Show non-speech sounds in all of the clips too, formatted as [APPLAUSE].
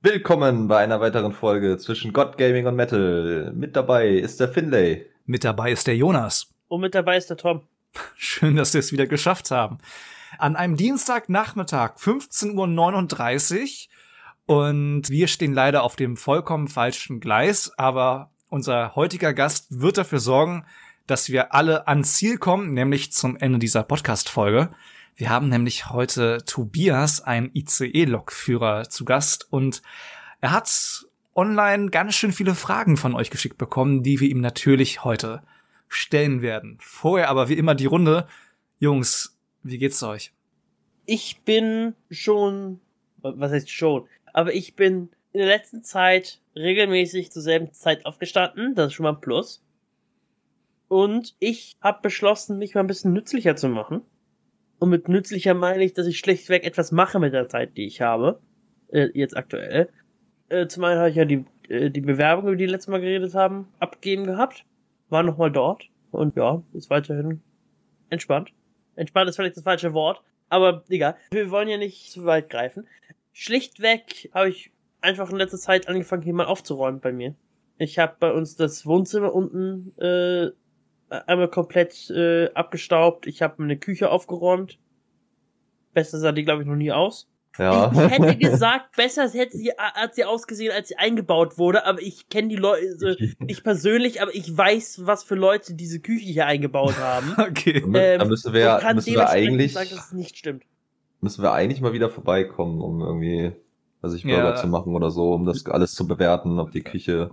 Willkommen bei einer weiteren Folge zwischen God Gaming und Metal. Mit dabei ist der Finlay. Mit dabei ist der Jonas. Und mit dabei ist der Tom. [LAUGHS] Schön, dass wir es wieder geschafft haben. An einem Dienstagnachmittag, 15.39 Uhr. Und wir stehen leider auf dem vollkommen falschen Gleis, aber unser heutiger Gast wird dafür sorgen, dass wir alle ans Ziel kommen, nämlich zum Ende dieser Podcast-Folge. Wir haben nämlich heute Tobias, einen ICE-Lokführer, zu Gast und er hat online ganz schön viele Fragen von euch geschickt bekommen, die wir ihm natürlich heute stellen werden. Vorher aber wie immer die Runde. Jungs, wie geht's euch? Ich bin schon, was heißt schon, aber ich bin in der letzten Zeit regelmäßig zur selben Zeit aufgestanden. Das ist schon mal ein Plus. Und ich habe beschlossen, mich mal ein bisschen nützlicher zu machen. Und mit nützlicher meine ich, dass ich schlechtweg etwas mache mit der Zeit, die ich habe. Äh, jetzt aktuell. Äh, zum einen habe ich ja die, äh, die Bewerbung, über die wir letztes Mal geredet haben, abgegeben gehabt. War nochmal dort. Und ja, ist weiterhin entspannt. Entspannt ist vielleicht das falsche Wort. Aber egal. Wir wollen ja nicht zu weit greifen. Schlichtweg habe ich einfach in letzter Zeit angefangen, hier mal aufzuräumen bei mir. Ich habe bei uns das Wohnzimmer unten äh, einmal komplett äh, abgestaubt. Ich habe eine Küche aufgeräumt. Besser sah die, glaube ich, noch nie aus. Ja. Ich hätte [LAUGHS] gesagt, besser hätte sie, hat sie ausgesehen, als sie eingebaut wurde, aber ich kenne die Leute also [LAUGHS] nicht persönlich, aber ich weiß, was für Leute diese Küche hier eingebaut haben. [LAUGHS] Okay. Ähm, da müssen wir, müssen wir eigentlich, sagen, dass es nicht stimmt. müssen wir eigentlich mal wieder vorbeikommen, um irgendwie, also ich Burger Ja. zu machen oder so, um das alles zu bewerten, ob die Küche.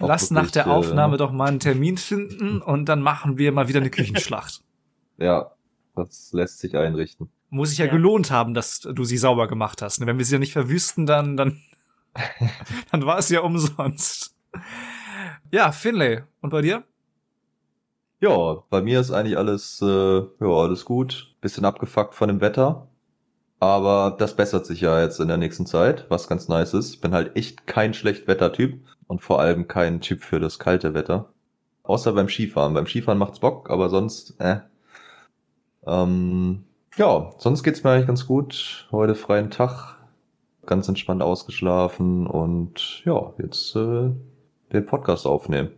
Lass nach der äh, Aufnahme doch mal einen Termin finden und dann machen wir mal wieder eine Küchenschlacht. [LAUGHS] Ja, das lässt sich einrichten. Muss sich ja, Ja. gelohnt haben, dass du sie sauber gemacht hast. Wenn wir sie ja nicht verwüsten, dann, dann, [LAUGHS] dann war es ja umsonst. Ja, Finlay. Und bei dir? Ja, bei mir ist eigentlich alles, äh, ja, alles gut. Bisschen abgefuckt von dem Wetter. Aber das bessert sich ja jetzt in der nächsten Zeit, was ganz nice ist. Ich bin halt echt kein Schlechtwettertyp und vor allem kein Typ für das kalte Wetter. Außer beim Skifahren. Beim Skifahren macht's Bock, aber sonst, äh. Ähm, ja, sonst geht's mir eigentlich ganz gut. Heute freien Tag, ganz entspannt ausgeschlafen und ja, jetzt äh, den Podcast aufnehmen.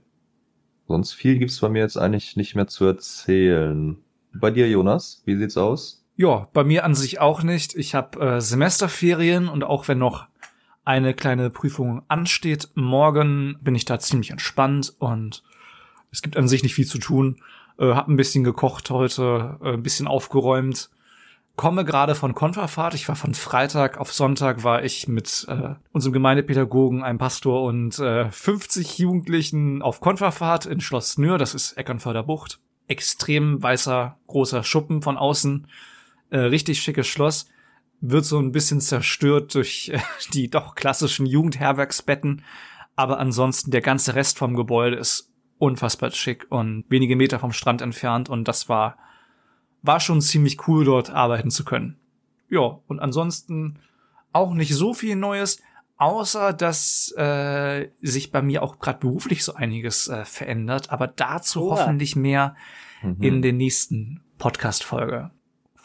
Sonst viel gibt's bei mir jetzt eigentlich nicht mehr zu erzählen. Bei dir, Jonas, wie sieht's aus? Ja, bei mir an sich auch nicht. Ich habe äh, Semesterferien und auch wenn noch eine kleine Prüfung ansteht, morgen bin ich da ziemlich entspannt und es gibt an sich nicht viel zu tun. Äh, hab ein bisschen gekocht heute, äh, ein bisschen aufgeräumt. Komme gerade von Konferfahrt. Ich war von Freitag auf Sonntag war ich mit äh, unserem Gemeindepädagogen, einem Pastor und äh, 50 Jugendlichen auf Konferfahrt in Schloss Nür. Das ist Eckernförder Bucht. Extrem weißer, großer Schuppen von außen. Äh, richtig schickes Schloss. Wird so ein bisschen zerstört durch äh, [LAUGHS] die doch klassischen Jugendherbergsbetten. Aber ansonsten der ganze Rest vom Gebäude ist unfassbar schick und wenige Meter vom Strand entfernt. Und das war, war schon ziemlich cool, dort arbeiten zu können. Ja, und ansonsten auch nicht so viel Neues, außer dass äh, sich bei mir auch gerade beruflich so einiges äh, verändert. Aber dazu Oha. hoffentlich mehr Mhm. in der nächsten Podcast-Folge.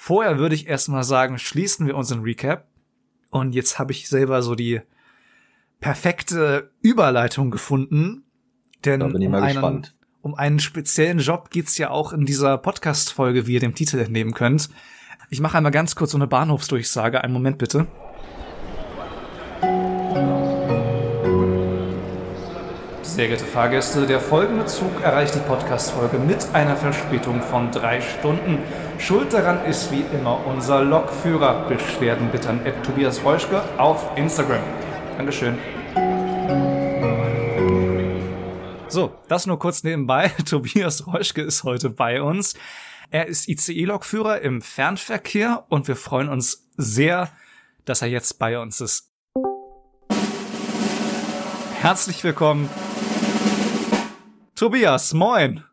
Vorher würde ich erstmal sagen, schließen wir unseren Recap. Und jetzt habe ich selber so die perfekte Überleitung gefunden. Denn um, einen, um einen speziellen Job geht's ja auch in dieser Podcast-Folge, wie ihr dem Titel entnehmen könnt. Ich mache einmal ganz kurz so eine Bahnhofsdurchsage. Einen Moment bitte. Sehr geehrte Fahrgäste, der folgende Zug erreicht die Podcast-Folge mit einer Verspätung von drei Stunden. Schuld daran ist wie immer unser Lokführer. Beschwerden bitte an Tobias Reuschke auf Instagram. Dankeschön. So, das nur kurz nebenbei. [LAUGHS] Tobias Reuschke ist heute bei uns. Er ist ICE-Lokführer im Fernverkehr und wir freuen uns sehr, dass er jetzt bei uns ist. Herzlich willkommen, Tobias, moin.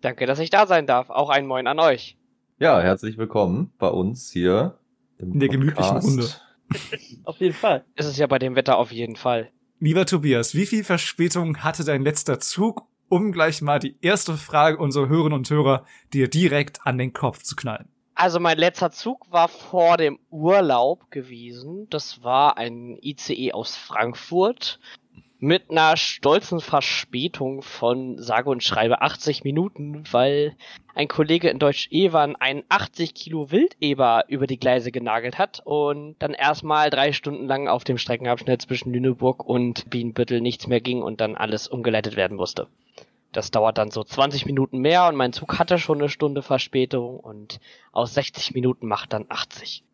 Danke, dass ich da sein darf. Auch ein Moin an euch. Ja, herzlich willkommen bei uns hier im In der gemütlichen Runde. [LAUGHS] Auf jeden Fall. Ist es ja bei dem Wetter auf jeden Fall. Lieber Tobias, wie viel Verspätung hatte dein letzter Zug, um gleich mal die erste Frage unserer Hörerinnen und Hörer dir direkt an den Kopf zu knallen? Also mein letzter Zug war vor dem Urlaub gewesen. Das war ein ICE aus Frankfurt mit einer stolzen Verspätung von sage und schreibe 80 Minuten, weil ein Kollege in Deutsch Ewan einen 80 Kilo Wildeber über die Gleise genagelt hat und dann erstmal drei Stunden lang auf dem Streckenabschnitt zwischen Lüneburg und Bienenbüttel nichts mehr ging und dann alles umgeleitet werden musste. Das dauert dann so 20 Minuten mehr und mein Zug hatte schon eine Stunde Verspätung und aus 60 Minuten macht dann 80.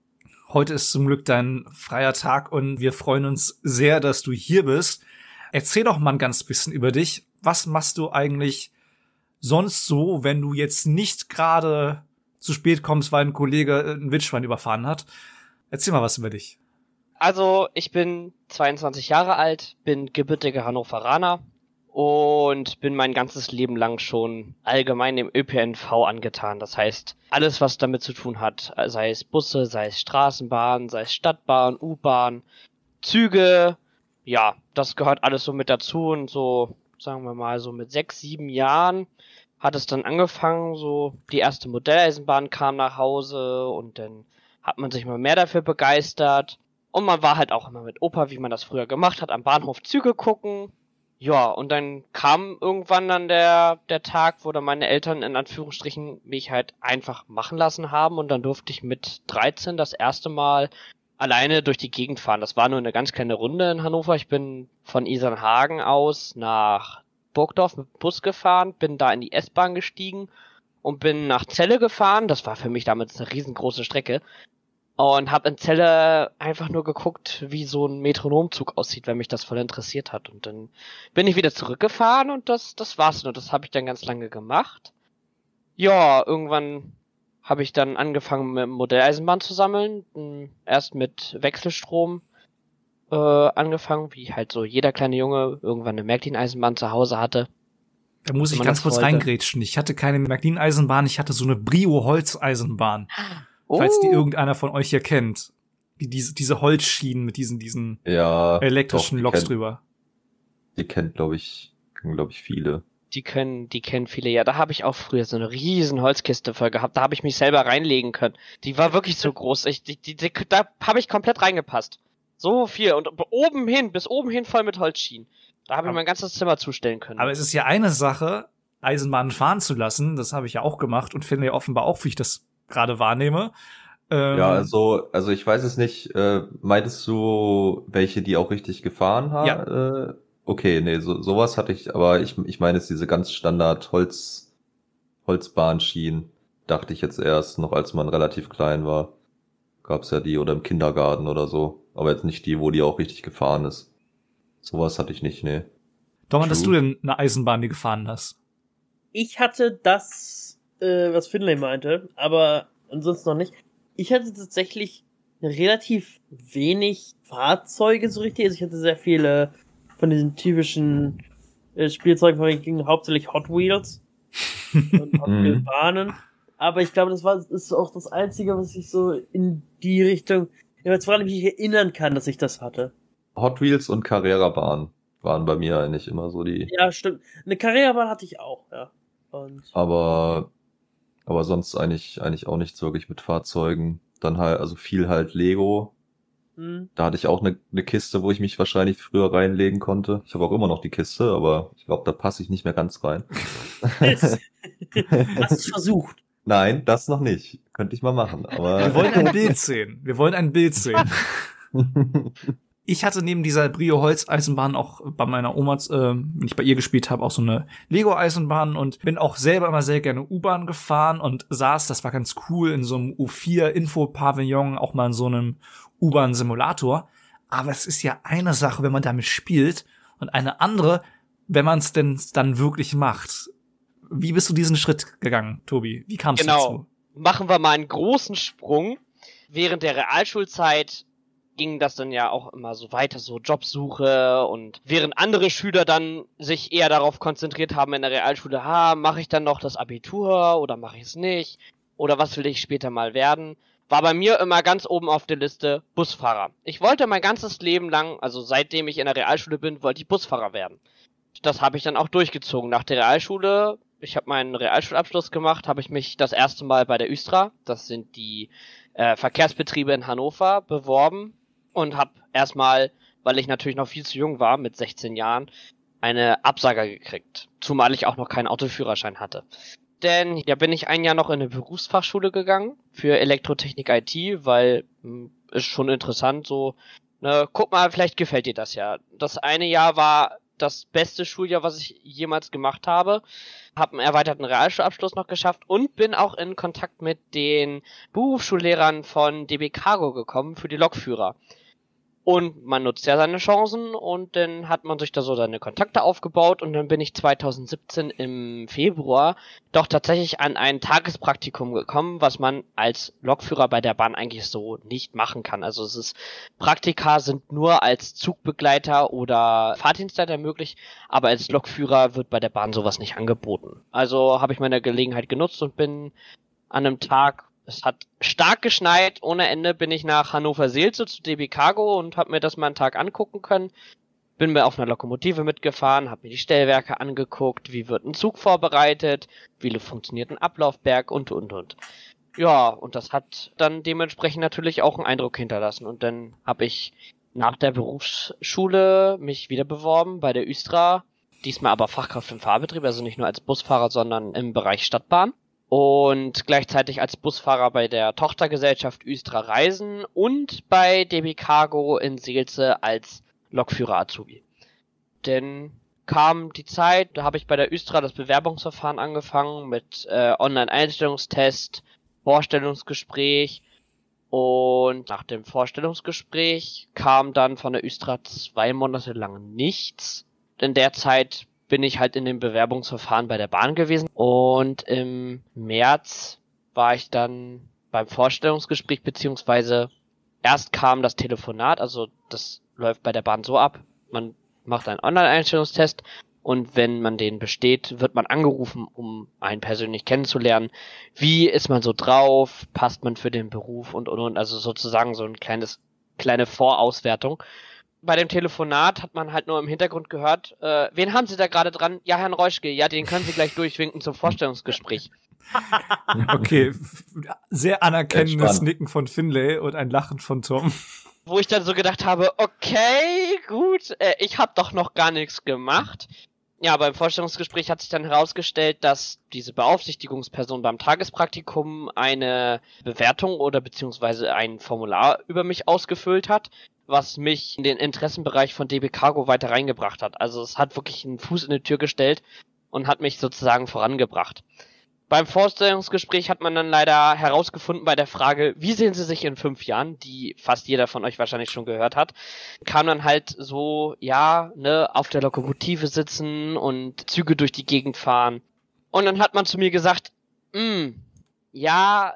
Heute ist zum Glück dein freier Tag und wir freuen uns sehr, dass du hier bist. Erzähl doch mal ein ganz bisschen über dich. Was machst du eigentlich sonst so, wenn du jetzt nicht gerade zu spät kommst, weil ein Kollege ein Wildschwein überfahren hat? Erzähl mal was über dich. Also, ich bin 22 Jahre alt, bin gebürtiger Hannoveraner und bin mein ganzes Leben lang schon allgemein dem ÖPNV angetan. Das heißt, alles, was damit zu tun hat, sei es Busse, sei es Straßenbahn, sei es Stadtbahn, U-Bahn, Züge, ja, das gehört alles so mit dazu und so, sagen wir mal, so mit sechs, sieben Jahren hat es dann angefangen, so die erste Modelleisenbahn kam nach Hause und dann hat man sich mal mehr dafür begeistert. Und man war halt auch immer mit Opa, wie man das früher gemacht hat, am Bahnhof Züge gucken. Ja, und dann kam irgendwann dann der, der Tag, wo dann meine Eltern in Anführungsstrichen mich halt einfach machen lassen haben und dann durfte ich mit 13 das erste Mal alleine durch die Gegend fahren. Das war nur eine ganz kleine Runde in Hannover. Ich bin von Isernhagen aus nach Burgdorf mit Bus gefahren, bin da in die S-Bahn gestiegen und bin nach Celle gefahren. Das war für mich damals eine riesengroße Strecke. Und habe in Celle einfach nur geguckt, wie so ein Metronomzug aussieht, wenn mich das voll interessiert hat. Und dann bin ich wieder zurückgefahren und das, das war's nur. Das habe ich dann ganz lange gemacht. Ja, irgendwann habe ich dann angefangen mit Modelleisenbahn zu sammeln. Erst mit Wechselstrom äh, angefangen, wie halt so jeder kleine Junge irgendwann eine Märklin-Eisenbahn zu Hause hatte. Da muss ich ganz kurz wollte. reingrätschen. Ich hatte keine Märklin-Eisenbahn, ich hatte so eine Brio-Holz-Eisenbahn. Oh. Falls die irgendeiner von euch hier kennt. Die, diese, diese Holzschienen mit diesen, diesen ja, elektrischen doch, Loks kennt, drüber. Die kennt, glaube ich, glaube ich, viele die können, die kennen viele. Ja, da habe ich auch früher so eine riesen Holzkiste voll gehabt. Da habe ich mich selber reinlegen können. Die war wirklich so groß. Ich, die, die, die, da habe ich komplett reingepasst. So viel und oben hin, bis oben hin voll mit Holzschienen. Da habe ich mein ganzes Zimmer zustellen können. Aber es ist ja eine Sache, Eisenbahnen fahren zu lassen. Das habe ich ja auch gemacht und finde ja offenbar auch, wie ich das gerade wahrnehme. Ähm, ja, also, also ich weiß es nicht. Äh, meintest du welche, die auch richtig gefahren haben? Ja. Äh, Okay, nee, so, sowas hatte ich, aber ich, ich meine jetzt diese ganz Standard Holz, Holzbahnschienen, dachte ich jetzt erst, noch als man relativ klein war. Gab's ja die oder im Kindergarten oder so. Aber jetzt nicht die, wo die auch richtig gefahren ist. Sowas hatte ich nicht, nee. Doch, hattest du denn eine Eisenbahn, die gefahren hast? Ich hatte das, äh, was Finlay meinte, aber ansonsten noch nicht. Ich hatte tatsächlich relativ wenig Fahrzeuge so richtig. Also ich hatte sehr viele von diesen typischen äh, Spielzeugen von ging hauptsächlich Hot Wheels [LAUGHS] und Hot Wheels mhm. Bahnen. Aber ich glaube, das war ist auch das Einzige, was ich so in die Richtung, jetzt vor allem mich erinnern kann, dass ich das hatte. Hot Wheels und Carrera-Bahn waren bei mir eigentlich immer so die. Ja, stimmt. Eine Carrera-Bahn hatte ich auch, ja. Und aber, aber sonst eigentlich, eigentlich auch nichts wirklich mit Fahrzeugen. Dann halt, also viel halt Lego, hm. Da hatte ich auch eine, eine Kiste, wo ich mich wahrscheinlich früher reinlegen konnte. Ich habe auch immer noch die Kiste, aber ich glaube, da passe ich nicht mehr ganz rein. [LAUGHS] Hast du es versucht? Nein, das noch nicht. Könnte ich mal machen. Aber Wir wollen ein Bild sehen. Wir wollen ein Bild sehen. [LAUGHS] ich hatte neben dieser Brio Holz Eisenbahn auch bei meiner Oma, äh, wenn ich bei ihr gespielt habe, auch so eine Lego Eisenbahn und bin auch selber immer sehr gerne U-Bahn gefahren und saß, das war ganz cool, in so einem U4 Info Pavillon, auch mal in so einem U-Bahn Simulator. Aber es ist ja eine Sache, wenn man damit spielt und eine andere, wenn man es denn dann wirklich macht. Wie bist du diesen Schritt gegangen, Tobi? Wie kamst genau. du dazu? Machen wir mal einen großen Sprung. Während der Realschulzeit ging das dann ja auch immer so weiter, so Jobsuche und während andere Schüler dann sich eher darauf konzentriert haben in der Realschule, ha, mache ich dann noch das Abitur oder mache ich es nicht oder was will ich später mal werden, war bei mir immer ganz oben auf der Liste Busfahrer. Ich wollte mein ganzes Leben lang, also seitdem ich in der Realschule bin, wollte ich Busfahrer werden. Das habe ich dann auch durchgezogen. Nach der Realschule ich habe meinen Realschulabschluss gemacht, habe ich mich das erste Mal bei der Östra, das sind die äh, Verkehrsbetriebe in Hannover, beworben und habe erstmal, weil ich natürlich noch viel zu jung war, mit 16 Jahren, eine Absage gekriegt. Zumal ich auch noch keinen Autoführerschein hatte. Denn ja bin ich ein Jahr noch in eine Berufsfachschule gegangen für Elektrotechnik IT, weil mh, hm, ist schon interessant so. Ne, guck mal, vielleicht gefällt dir das ja. Das eine Jahr war das beste Schuljahr, was ich jemals gemacht habe. Habe einen erweiterten Realschulabschluss noch geschafft und bin auch in Kontakt mit den Berufsschullehrern von DB Cargo gekommen für die Lokführer. Und man nutzt ja seine Chancen und dann hat man sich da so seine Kontakte aufgebaut und dann bin ich 2017 im Februar doch tatsächlich an ein Tagespraktikum gekommen, was man als Lokführer bei der Bahn eigentlich so nicht machen kann. Also es ist, Praktika sind nur als Zugbegleiter oder Fahrdienstleiter möglich, aber als Lokführer wird bei der Bahn sowas nicht angeboten. Also habe ich meine Gelegenheit genutzt und bin an einem Tag es hat stark geschneit, ohne Ende bin ich nach Hannover Seelze zu DB Cargo und habe mir das mal einen Tag angucken können. Bin mir auf einer Lokomotive mitgefahren, habe mir die Stellwerke angeguckt, wie wird ein Zug vorbereitet, wie funktioniert ein Ablaufberg und und und. Ja, und das hat dann dementsprechend natürlich auch einen Eindruck hinterlassen. Und dann habe ich nach der Berufsschule mich wieder beworben bei der Üstra, diesmal aber Fachkraft im Fahrbetrieb, also nicht nur als Busfahrer, sondern im Bereich Stadtbahn und gleichzeitig als Busfahrer bei der Tochtergesellschaft Östra Reisen und bei DB Cargo in Seelze als Lokführer Azubi. Denn kam die Zeit, da habe ich bei der Östra das Bewerbungsverfahren angefangen mit äh, Online-Einstellungstest, Vorstellungsgespräch und nach dem Vorstellungsgespräch kam dann von der Östra zwei Monate lang nichts. In der Zeit bin ich halt in dem Bewerbungsverfahren bei der Bahn gewesen und im März war ich dann beim Vorstellungsgespräch beziehungsweise erst kam das Telefonat, also das läuft bei der Bahn so ab, man macht einen Online-Einstellungstest und wenn man den besteht, wird man angerufen, um einen persönlich kennenzulernen. Wie ist man so drauf? Passt man für den Beruf und und und? Also sozusagen so ein kleines kleine Vorauswertung bei dem Telefonat hat man halt nur im Hintergrund gehört, äh, wen haben Sie da gerade dran? Ja, Herrn Reuschke, ja, den können Sie gleich durchwinken zum Vorstellungsgespräch. [LAUGHS] okay, sehr anerkennendes Nicken von Finlay und ein Lachen von Tom. Wo ich dann so gedacht habe, okay, gut, äh, ich habe doch noch gar nichts gemacht. Ja, beim Vorstellungsgespräch hat sich dann herausgestellt, dass diese Beaufsichtigungsperson beim Tagespraktikum eine Bewertung oder beziehungsweise ein Formular über mich ausgefüllt hat, was mich in den Interessenbereich von DB Cargo weiter reingebracht hat. Also es hat wirklich einen Fuß in die Tür gestellt und hat mich sozusagen vorangebracht. Beim Vorstellungsgespräch hat man dann leider herausgefunden bei der Frage, wie sehen Sie sich in fünf Jahren, die fast jeder von euch wahrscheinlich schon gehört hat, kam dann halt so, ja, ne, auf der Lokomotive sitzen und Züge durch die Gegend fahren. Und dann hat man zu mir gesagt, hm, ja,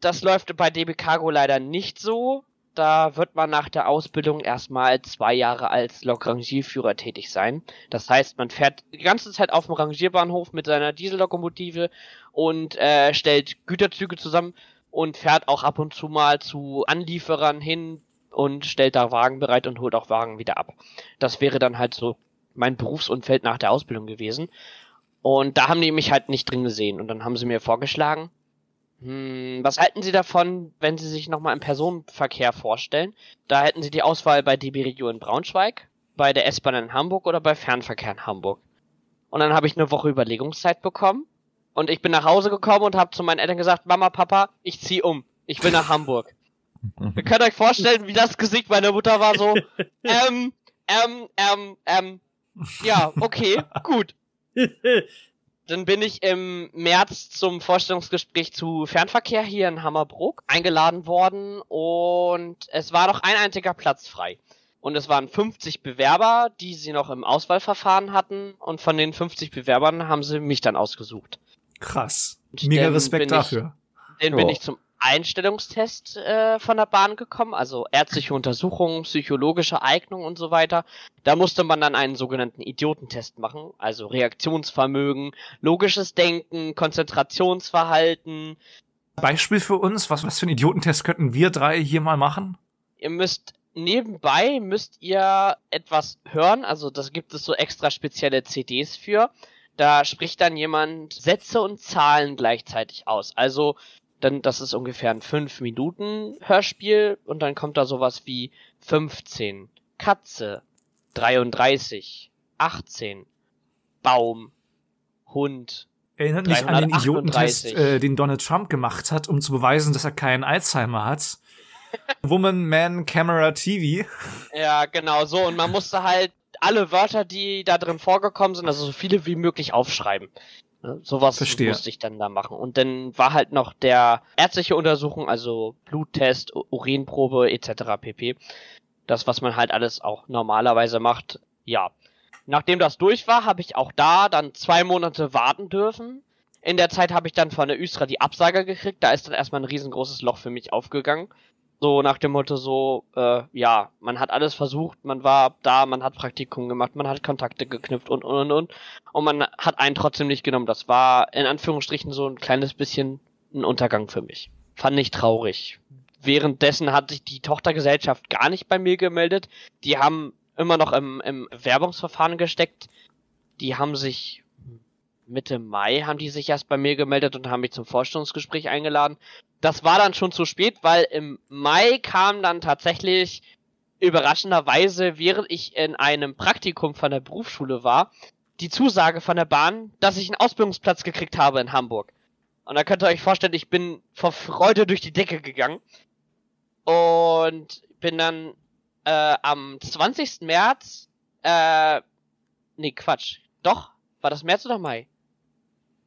das läuft bei DB Cargo leider nicht so da wird man nach der Ausbildung erstmal zwei Jahre als Lokrangierführer tätig sein. Das heißt, man fährt die ganze Zeit auf dem Rangierbahnhof mit seiner Diesellokomotive und äh, stellt Güterzüge zusammen und fährt auch ab und zu mal zu Anlieferern hin und stellt da Wagen bereit und holt auch Wagen wieder ab. Das wäre dann halt so mein Berufsumfeld nach der Ausbildung gewesen. Und da haben die mich halt nicht drin gesehen. Und dann haben sie mir vorgeschlagen, hm, was halten Sie davon, wenn Sie sich nochmal im Personenverkehr vorstellen? Da hätten Sie die Auswahl bei DB Regio in Braunschweig, bei der S-Bahn in Hamburg oder bei Fernverkehr in Hamburg. Und dann habe ich eine Woche Überlegungszeit bekommen und ich bin nach Hause gekommen und habe zu meinen Eltern gesagt, Mama, Papa, ich zieh um. Ich will nach Hamburg. [LAUGHS] Ihr könnt euch vorstellen, wie das Gesicht meiner Mutter war so, [LAUGHS] ähm, ähm, ähm, ähm, ja, okay, gut. [LAUGHS] Dann bin ich im März zum Vorstellungsgespräch zu Fernverkehr hier in Hammerbrook eingeladen worden und es war noch ein einziger Platz frei. Und es waren 50 Bewerber, die sie noch im Auswahlverfahren hatten und von den 50 Bewerbern haben sie mich dann ausgesucht. Krass. Mega Respekt dafür. Ich, den oh. bin ich zum Einstellungstest äh, von der Bahn gekommen, also ärztliche Untersuchungen, psychologische Eignung und so weiter. Da musste man dann einen sogenannten Idiotentest machen, also Reaktionsvermögen, logisches Denken, Konzentrationsverhalten. Beispiel für uns, was, was für einen Idiotentest könnten wir drei hier mal machen? Ihr müsst nebenbei müsst ihr etwas hören, also das gibt es so extra spezielle CDs für. Da spricht dann jemand Sätze und Zahlen gleichzeitig aus. Also, dann, das ist ungefähr ein 5 Minuten Hörspiel und dann kommt da sowas wie 15, Katze, 33, 18, Baum, Hund. Erinnert mich an den 338. Idiotentest, äh, den Donald Trump gemacht hat, um zu beweisen, dass er keinen Alzheimer hat. [LAUGHS] Woman, Man, Camera, TV. Ja, genau so. Und man musste halt alle Wörter, die da drin vorgekommen sind, also so viele wie möglich aufschreiben. Ne, Sowas Verstehe. musste ich dann da machen. Und dann war halt noch der ärztliche Untersuchung, also Bluttest, Urinprobe etc. pp. Das, was man halt alles auch normalerweise macht. Ja. Nachdem das durch war, habe ich auch da dann zwei Monate warten dürfen. In der Zeit habe ich dann von der Östra die Absage gekriegt. Da ist dann erstmal ein riesengroßes Loch für mich aufgegangen. So nach dem Motto so, äh, ja, man hat alles versucht, man war da, man hat Praktikum gemacht, man hat Kontakte geknüpft und und und und. Und man hat einen trotzdem nicht genommen. Das war in Anführungsstrichen so ein kleines bisschen ein Untergang für mich. Fand ich traurig. Währenddessen hat sich die Tochtergesellschaft gar nicht bei mir gemeldet. Die haben immer noch im, im Werbungsverfahren gesteckt. Die haben sich Mitte Mai haben die sich erst bei mir gemeldet und haben mich zum Vorstellungsgespräch eingeladen. Das war dann schon zu spät, weil im Mai kam dann tatsächlich überraschenderweise, während ich in einem Praktikum von der Berufsschule war, die Zusage von der Bahn, dass ich einen Ausbildungsplatz gekriegt habe in Hamburg. Und da könnt ihr euch vorstellen, ich bin vor Freude durch die Decke gegangen und bin dann äh, am 20. März, äh, nee, Quatsch, doch, war das März oder Mai?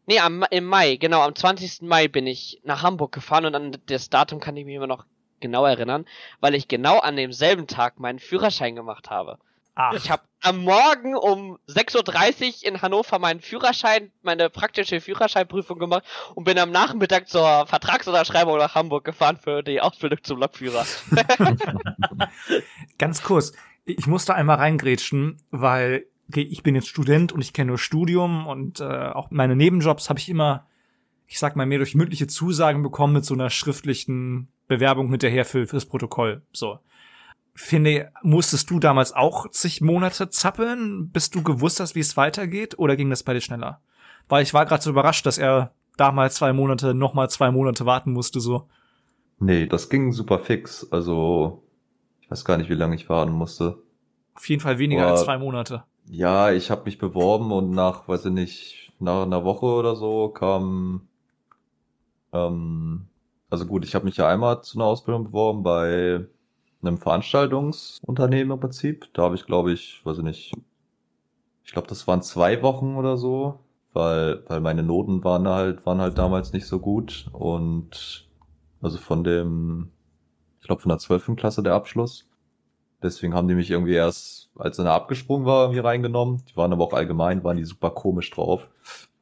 Nee, am, im Mai, genau, am 20. Mai bin ich nach Hamburg gefahren und an das Datum kann ich mich immer noch genau erinnern, weil ich genau an demselben Tag meinen Führerschein gemacht habe. Ach, Ich habe am Morgen um 6.30 Uhr in Hannover meinen Führerschein, meine praktische Führerscheinprüfung gemacht und bin am Nachmittag zur Vertragsunterschreibung nach Hamburg gefahren für die Ausbildung zum Lokführer. [LAUGHS] ganz kurz. Ich musste einmal reingrätschen, weil okay, ich bin jetzt Student und ich kenne nur Studium und äh, auch meine Nebenjobs habe ich immer, ich sag mal, mehr durch mündliche Zusagen bekommen mit so einer schriftlichen Bewerbung hinterher für fürs Protokoll. So. Finde, musstest du damals auch zig Monate zappeln, bis du gewusst hast, wie es weitergeht, oder ging das bei dir schneller? Weil ich war gerade so überrascht, dass er damals zwei Monate, nochmal zwei Monate warten musste, so. Nee, das ging super fix. Also, ich weiß gar nicht, wie lange ich warten musste. Auf jeden Fall weniger Boah. als zwei Monate. Ja, ich habe mich beworben und nach, weiß ich nicht, nach einer Woche oder so kam, ähm, also gut, ich habe mich ja einmal zu einer Ausbildung beworben bei einem Veranstaltungsunternehmen im Prinzip. Da habe ich, glaube ich, weiß ich nicht, ich glaube, das waren zwei Wochen oder so, weil, weil meine Noten waren halt, waren halt damals nicht so gut und also von dem, ich glaube, von der 12. Klasse der Abschluss. Deswegen haben die mich irgendwie erst, als er abgesprungen war, irgendwie reingenommen. Die waren aber auch allgemein, waren die super komisch drauf.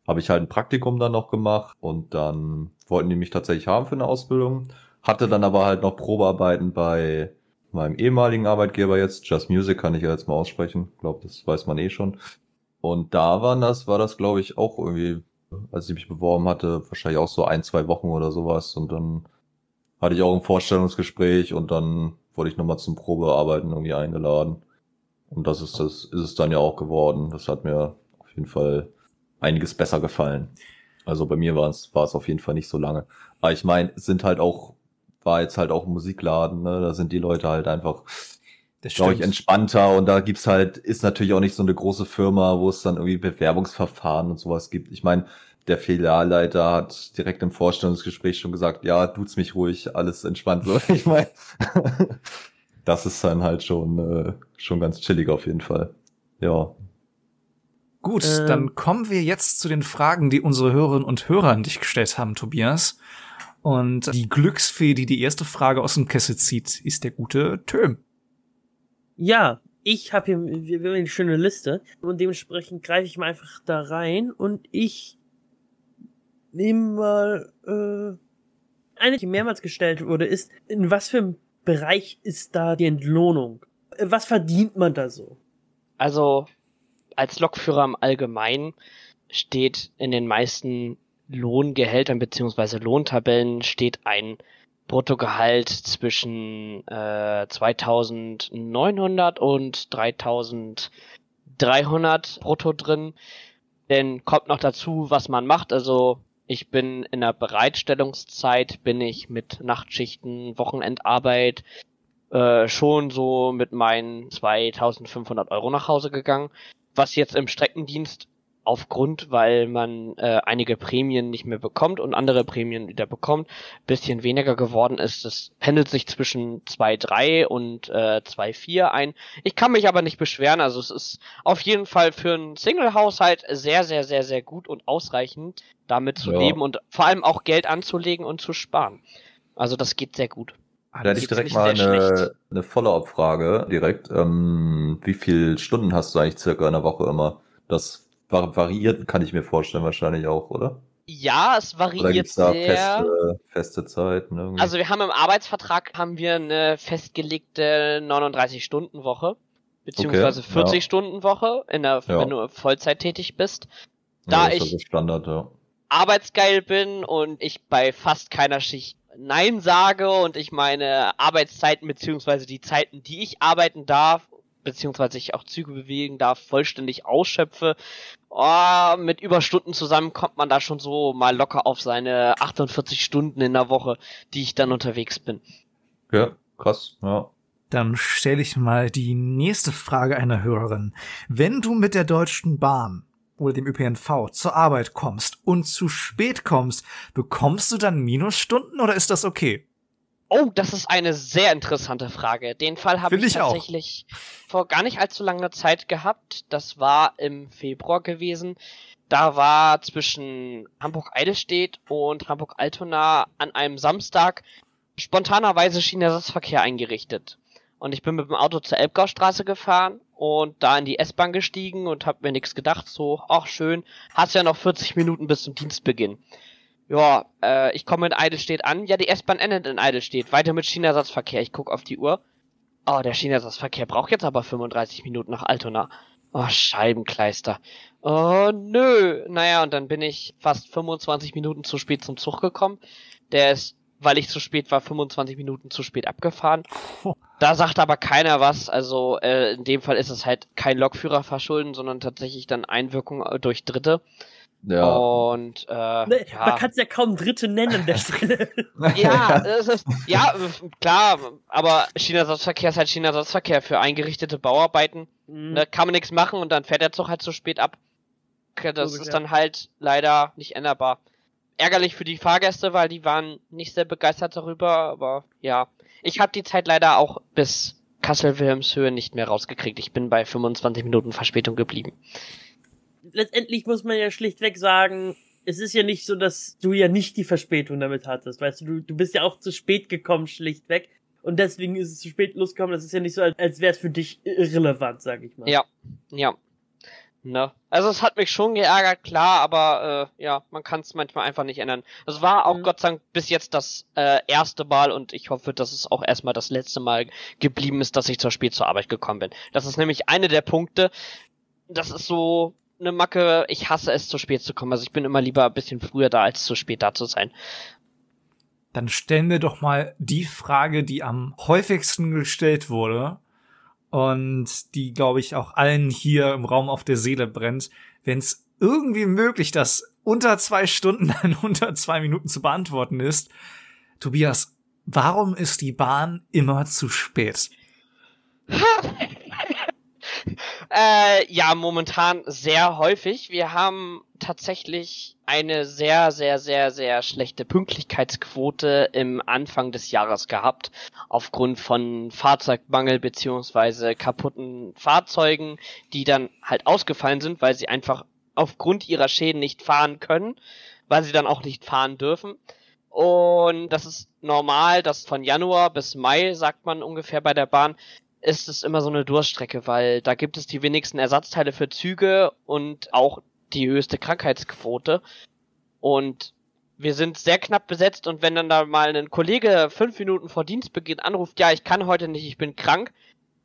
Habe ich halt ein Praktikum dann noch gemacht und dann wollten die mich tatsächlich haben für eine Ausbildung. Hatte dann aber halt noch Probearbeiten bei meinem ehemaligen Arbeitgeber jetzt. Just Music kann ich ja jetzt mal aussprechen. Ich glaube, das weiß man eh schon. Und da waren das, war das, glaube ich, auch irgendwie, als ich mich beworben hatte, wahrscheinlich auch so ein, zwei Wochen oder sowas. Und dann hatte ich auch ein Vorstellungsgespräch und dann wurde ich nochmal zum Probearbeiten irgendwie eingeladen. Und das ist das, ist es dann ja auch geworden. Das hat mir auf jeden Fall einiges besser gefallen. Also bei mir war es, war es auf jeden Fall nicht so lange. Aber ich meine, es sind halt auch, war jetzt halt auch ein Musikladen, ne? Da sind die Leute halt einfach, glaube ich, entspannter und da gibt's halt, ist natürlich auch nicht so eine große Firma, wo es dann irgendwie Bewerbungsverfahren und sowas gibt. Ich meine, der Filialleiter hat direkt im Vorstellungsgespräch schon gesagt, ja, tut's mich ruhig, alles entspannt so. [LAUGHS] Ich meine, das ist dann halt schon, äh, schon ganz chillig auf jeden Fall. Ja. Gut, Ähm. dann kommen wir jetzt zu den Fragen, die unsere Hörerinnen und Hörer an dich gestellt haben, Tobias. Und die Glücksfee, die die erste Frage aus dem Kessel zieht, ist der gute Töm. Ja, ich habe hier wir, haben eine schöne Liste und dementsprechend greife ich mal einfach da rein und ich nehme mal äh, eine, die mehrmals gestellt wurde, ist, in was für einem Bereich ist da die Entlohnung? Äh, Was verdient man da so? Also als Lokführer im Allgemeinen steht in den meisten Lohngehältern beziehungsweise Lohntabellen steht ein Bruttogehalt zwischen äh, 2900 und 3300 brutto drin. Denn kommt noch dazu, was man macht. Also ich bin in der Bereitstellungszeit, bin ich mit Nachtschichten, Wochenendarbeit äh, schon so mit meinen 2500 Euro nach Hause gegangen. Was jetzt im Streckendienst aufgrund, weil man äh, einige Prämien nicht mehr bekommt und andere Prämien wieder bekommt, bisschen weniger geworden ist. Es pendelt sich zwischen 2,3 und äh, 2,4 ein. Ich kann mich aber nicht beschweren. Also es ist auf jeden Fall für einen Single-Haushalt sehr, sehr, sehr, sehr gut und ausreichend, damit zu Ja. leben und vor allem auch Geld anzulegen und zu sparen. Also das geht sehr gut. Da hätte ich direkt mal eine, eine Follow-up-Frage direkt. Ähm, wie viele Stunden hast du eigentlich circa in der Woche immer? Das variiert, kann ich mir vorstellen, wahrscheinlich auch, oder? Ja, es Oder variiert gibt's da sehr. feste, feste Zeiten? Irgendwie? Also wir haben im Arbeitsvertrag haben wir eine festgelegte 39-Stunden-Woche, beziehungsweise Okay, ja. 40-Stunden-Woche, in der, Ja. wenn du Vollzeit tätig bist. ja, da ist ich- also Standard, ja. Arbeitsgeil bin und ich bei fast keiner Schicht Nein sage und ich meine Arbeitszeiten beziehungsweise die Zeiten, die ich arbeiten darf, beziehungsweise ich auch Züge bewegen darf, vollständig ausschöpfe. Oh, mit Überstunden zusammen kommt man da schon so mal locker auf seine 48 Stunden in der Woche, die ich dann unterwegs bin. Ja, krass, ja. Dann stelle ich mal die nächste Frage einer Hörerin. Wenn du mit der Deutschen Bahn oder dem ÖPNV zur Arbeit kommst und zu spät kommst, bekommst du dann Minusstunden oder ist das okay? Oh, das ist eine sehr interessante Frage. Den Fall habe ich ich auch. tatsächlich vor gar nicht allzu langer Zeit gehabt. Das war im Februar gewesen. Da war zwischen Hamburg-Eidelstedt und Hamburg-Altona an einem Samstag spontanerweise Schienenersatzverkehr eingerichtet. Und ich bin mit dem Auto zur Elbgaustraße gefahren und da in die S-Bahn gestiegen und hab mir nichts gedacht. So, ach schön, hast ja noch 40 Minuten bis zum Dienstbeginn. Ja, äh, ich komme in Eidelstedt an. Ja, die S-Bahn endet in Eidelstedt. Weiter mit Schienenersatzverkehr. Ich guck auf die Uhr. Oh, der Schienenersatzverkehr braucht jetzt aber 35 Minuten nach Altona. Oh, Scheibenkleister. Oh, nö. Naja, und dann bin ich fast 25 Minuten zu spät zum Zug gekommen. Der ist, weil ich zu spät war, 25 Minuten zu spät abgefahren. [LAUGHS] Da sagt aber keiner was. Also äh, in dem Fall ist es halt kein Lokführer verschulden, sondern tatsächlich dann Einwirkung äh, durch Dritte. Ja, Und äh, Ne, ja. Man kann es ja kaum Dritte nennen an der [LAUGHS] Stelle. Ja, ist, ja, klar, aber Schienenersatzverkehr ist halt Schienenersatzverkehr für eingerichtete Bauarbeiten. Mhm. Da kann man nichts machen und dann fährt der Zug halt zu spät ab. Das ist dann halt leider nicht änderbar. Ärgerlich für die Fahrgäste, weil die waren nicht sehr begeistert darüber, aber ja. Ich habe die Zeit leider auch bis Kassel-Wilhelmshöhe nicht mehr rausgekriegt. Ich bin bei 25 Minuten Verspätung geblieben. Letztendlich muss man ja schlichtweg sagen, es ist ja nicht so, dass du ja nicht die Verspätung damit hattest. Weißt du, du, du bist ja auch zu spät gekommen, schlichtweg. Und deswegen ist es zu spät losgekommen. Das ist ja nicht so, als, als wäre es für dich irrelevant, sag ich mal. Ja. Ja. Ne? Also es hat mich schon geärgert, klar, aber äh, ja, man kann es manchmal einfach nicht ändern. Es war auch Mhm. Gott sei Dank bis jetzt das äh, erste Mal und ich hoffe, dass es auch erstmal das letzte Mal geblieben ist, dass ich zu spät zur Arbeit gekommen bin. Das ist nämlich eine der Punkte. Das ist so eine Macke, ich hasse es, zu spät zu kommen. Also ich bin immer lieber ein bisschen früher da, als zu spät da zu sein. Dann stellen wir doch mal die Frage, die am häufigsten gestellt wurde und die, glaube ich, auch allen hier im Raum auf der Seele brennt. Wenn es irgendwie möglich, das unter zwei Stunden [LAUGHS] in unter zwei Minuten zu beantworten ist, Tobias, warum ist die Bahn immer zu spät? [LAUGHS] [LAUGHS] Äh, ja, momentan sehr häufig. Wir haben tatsächlich eine sehr, sehr, sehr, sehr schlechte Pünktlichkeitsquote im Anfang des Jahres gehabt. Aufgrund von Fahrzeugmangel beziehungsweise kaputten Fahrzeugen, die dann halt ausgefallen sind, weil sie einfach aufgrund ihrer Schäden nicht fahren können, weil sie dann auch nicht fahren dürfen. Und das ist normal, dass von Januar bis Mai, sagt man ungefähr bei der Bahn, ist es immer so eine Durststrecke, weil da gibt es die wenigsten Ersatzteile für Züge und auch die höchste Krankheitsquote. Und wir sind sehr knapp besetzt und wenn dann da mal ein Kollege fünf Minuten vor Dienstbeginn anruft, ja, ich kann heute nicht, ich bin krank,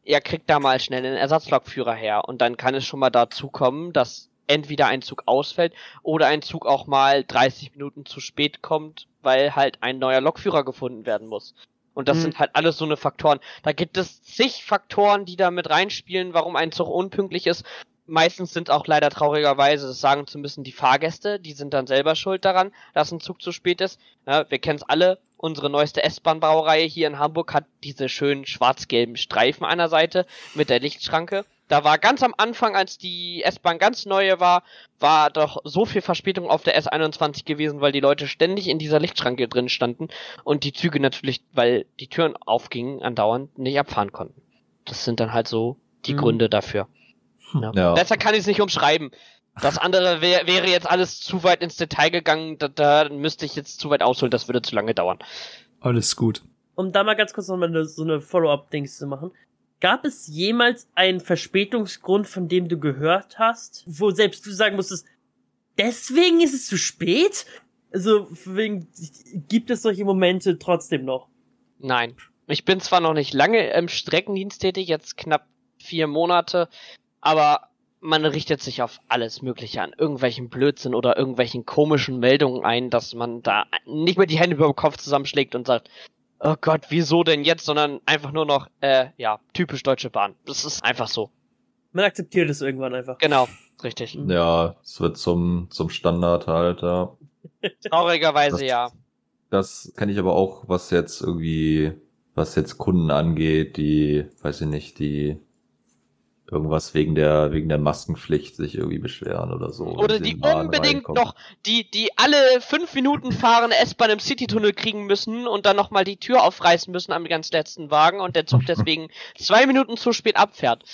er kriegt da mal schnell einen Ersatzlokführer her und dann kann es schon mal dazu kommen, dass entweder ein Zug ausfällt oder ein Zug auch mal 30 Minuten zu spät kommt, weil halt ein neuer Lokführer gefunden werden muss. Und das Mhm. sind halt alles so eine Faktoren. Da gibt es zig Faktoren, die da mit reinspielen, warum ein Zug unpünktlich ist. meistens sind auch leider traurigerweise, das sagen zu müssen, die Fahrgäste, die sind dann selber schuld daran, dass ein Zug zu spät ist. Ja, wir kennen es alle, unsere neueste S-Bahn-Baureihe hier in Hamburg hat diese schönen schwarz-gelben Streifen an der Seite mit der Lichtschranke. Da war ganz am Anfang, als die S-Bahn ganz neue war, war doch so viel Verspätung auf der S21 gewesen, weil die Leute ständig in dieser Lichtschranke drin standen und die Züge natürlich, weil die Türen aufgingen, andauernd nicht abfahren konnten. Das sind dann halt so die Mhm. Gründe dafür. Ja. Ja. Besser kann ich es nicht umschreiben. Das andere wär, wäre jetzt alles zu weit ins Detail gegangen, da, da müsste ich jetzt zu weit ausholen, das würde zu lange dauern. Alles gut. Um da mal ganz kurz noch mal eine, so eine Follow-up-Dings zu machen. Gab es jemals einen Verspätungsgrund, von dem du gehört hast, wo selbst du sagen musstest, deswegen ist es zu spät? Also, wegen, gibt es solche Momente trotzdem noch? Nein. Ich bin zwar noch nicht lange im Streckendienst tätig, jetzt knapp vier Monate, aber man richtet sich auf alles Mögliche an irgendwelchen Blödsinn oder irgendwelchen komischen Meldungen ein, dass man da nicht mehr die Hände über dem Kopf zusammenschlägt und sagt, oh Gott, wieso denn jetzt, sondern einfach nur noch, äh, ja, typisch Deutsche Bahn. Das ist einfach so. Man akzeptiert es irgendwann einfach. Genau, richtig. Ja, es wird zum, zum Standard halt, ja. [LAUGHS] Traurigerweise Das- ja. Das kenne ich aber auch, was jetzt irgendwie, was jetzt Kunden angeht, die, weiß ich nicht, die irgendwas wegen der, wegen der Maskenpflicht sich irgendwie beschweren oder so. Oder die unbedingt reinkommen. noch, die, die alle fünf Minuten fahrende S-Bahn im Citytunnel kriegen müssen und dann nochmal die Tür aufreißen müssen am ganz letzten Wagen und der Zug [LAUGHS] deswegen zwei Minuten zu spät abfährt.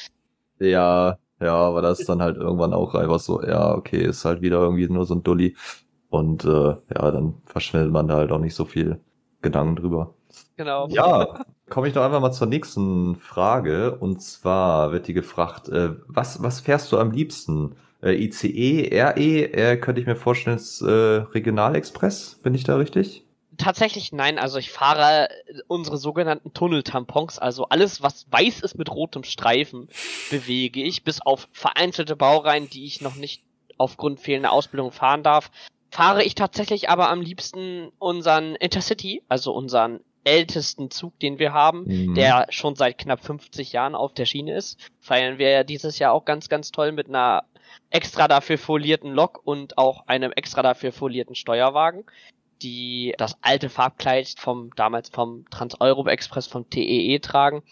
Ja, ja, aber das ist dann halt irgendwann auch einfach so, ja, okay, ist halt wieder irgendwie nur so ein Dulli. Und äh, ja, dann verschwendet man da halt auch nicht so viel Gedanken drüber. Genau. Ja, [LAUGHS] komme ich doch einfach mal zur nächsten Frage. Und zwar wird die gefragt, äh, was, was fährst du am liebsten? Äh, ICE, RE, äh, könnte ich mir vorstellen, ist äh, Regionalexpress, bin ich da richtig? Tatsächlich nein, also ich fahre unsere sogenannten Tunneltampons, also alles, was weiß ist mit rotem Streifen, bewege ich, bis auf vereinzelte Baureihen, die ich noch nicht aufgrund fehlender Ausbildung fahren darf. Fahre ich tatsächlich aber am liebsten unseren Intercity, also unseren ältesten Zug, den wir haben, Mhm. der schon seit knapp 50 Jahren auf der Schiene ist. Feiern wir ja dieses Jahr auch ganz, ganz toll mit einer extra dafür folierten Lok und auch einem extra dafür folierten Steuerwagen, die das alte Farbkleid vom damals vom Trans-Europe Express vom TEE tragen.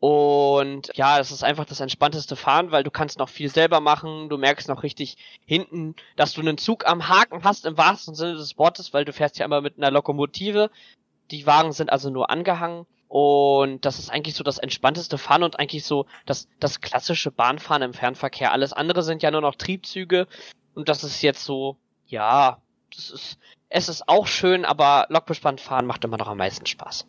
Und ja, das ist einfach das entspannteste Fahren, weil du kannst noch viel selber machen. Du merkst noch richtig hinten, dass du einen Zug am Haken hast im wahrsten Sinne des Wortes, weil du fährst ja immer mit einer Lokomotive. Die Wagen sind also nur angehangen. Und das ist eigentlich so das entspannteste Fahren und eigentlich so das, das klassische Bahnfahren im Fernverkehr. Alles andere sind ja nur noch Triebzüge. Und das ist jetzt so, ja, das ist, es ist auch schön, aber Lokbespannt fahren macht immer noch am meisten Spaß.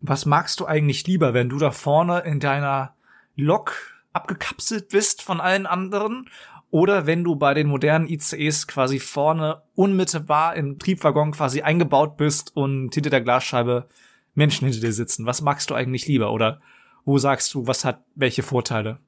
Was magst du eigentlich lieber, wenn du da vorne in deiner Lok abgekapselt bist von allen anderen? Oder wenn du bei den modernen ICEs quasi vorne unmittelbar im Triebwaggon quasi eingebaut bist und hinter der Glasscheibe Menschen hinter dir sitzen? Was magst du eigentlich lieber? Oder wo sagst du, was hat welche Vorteile?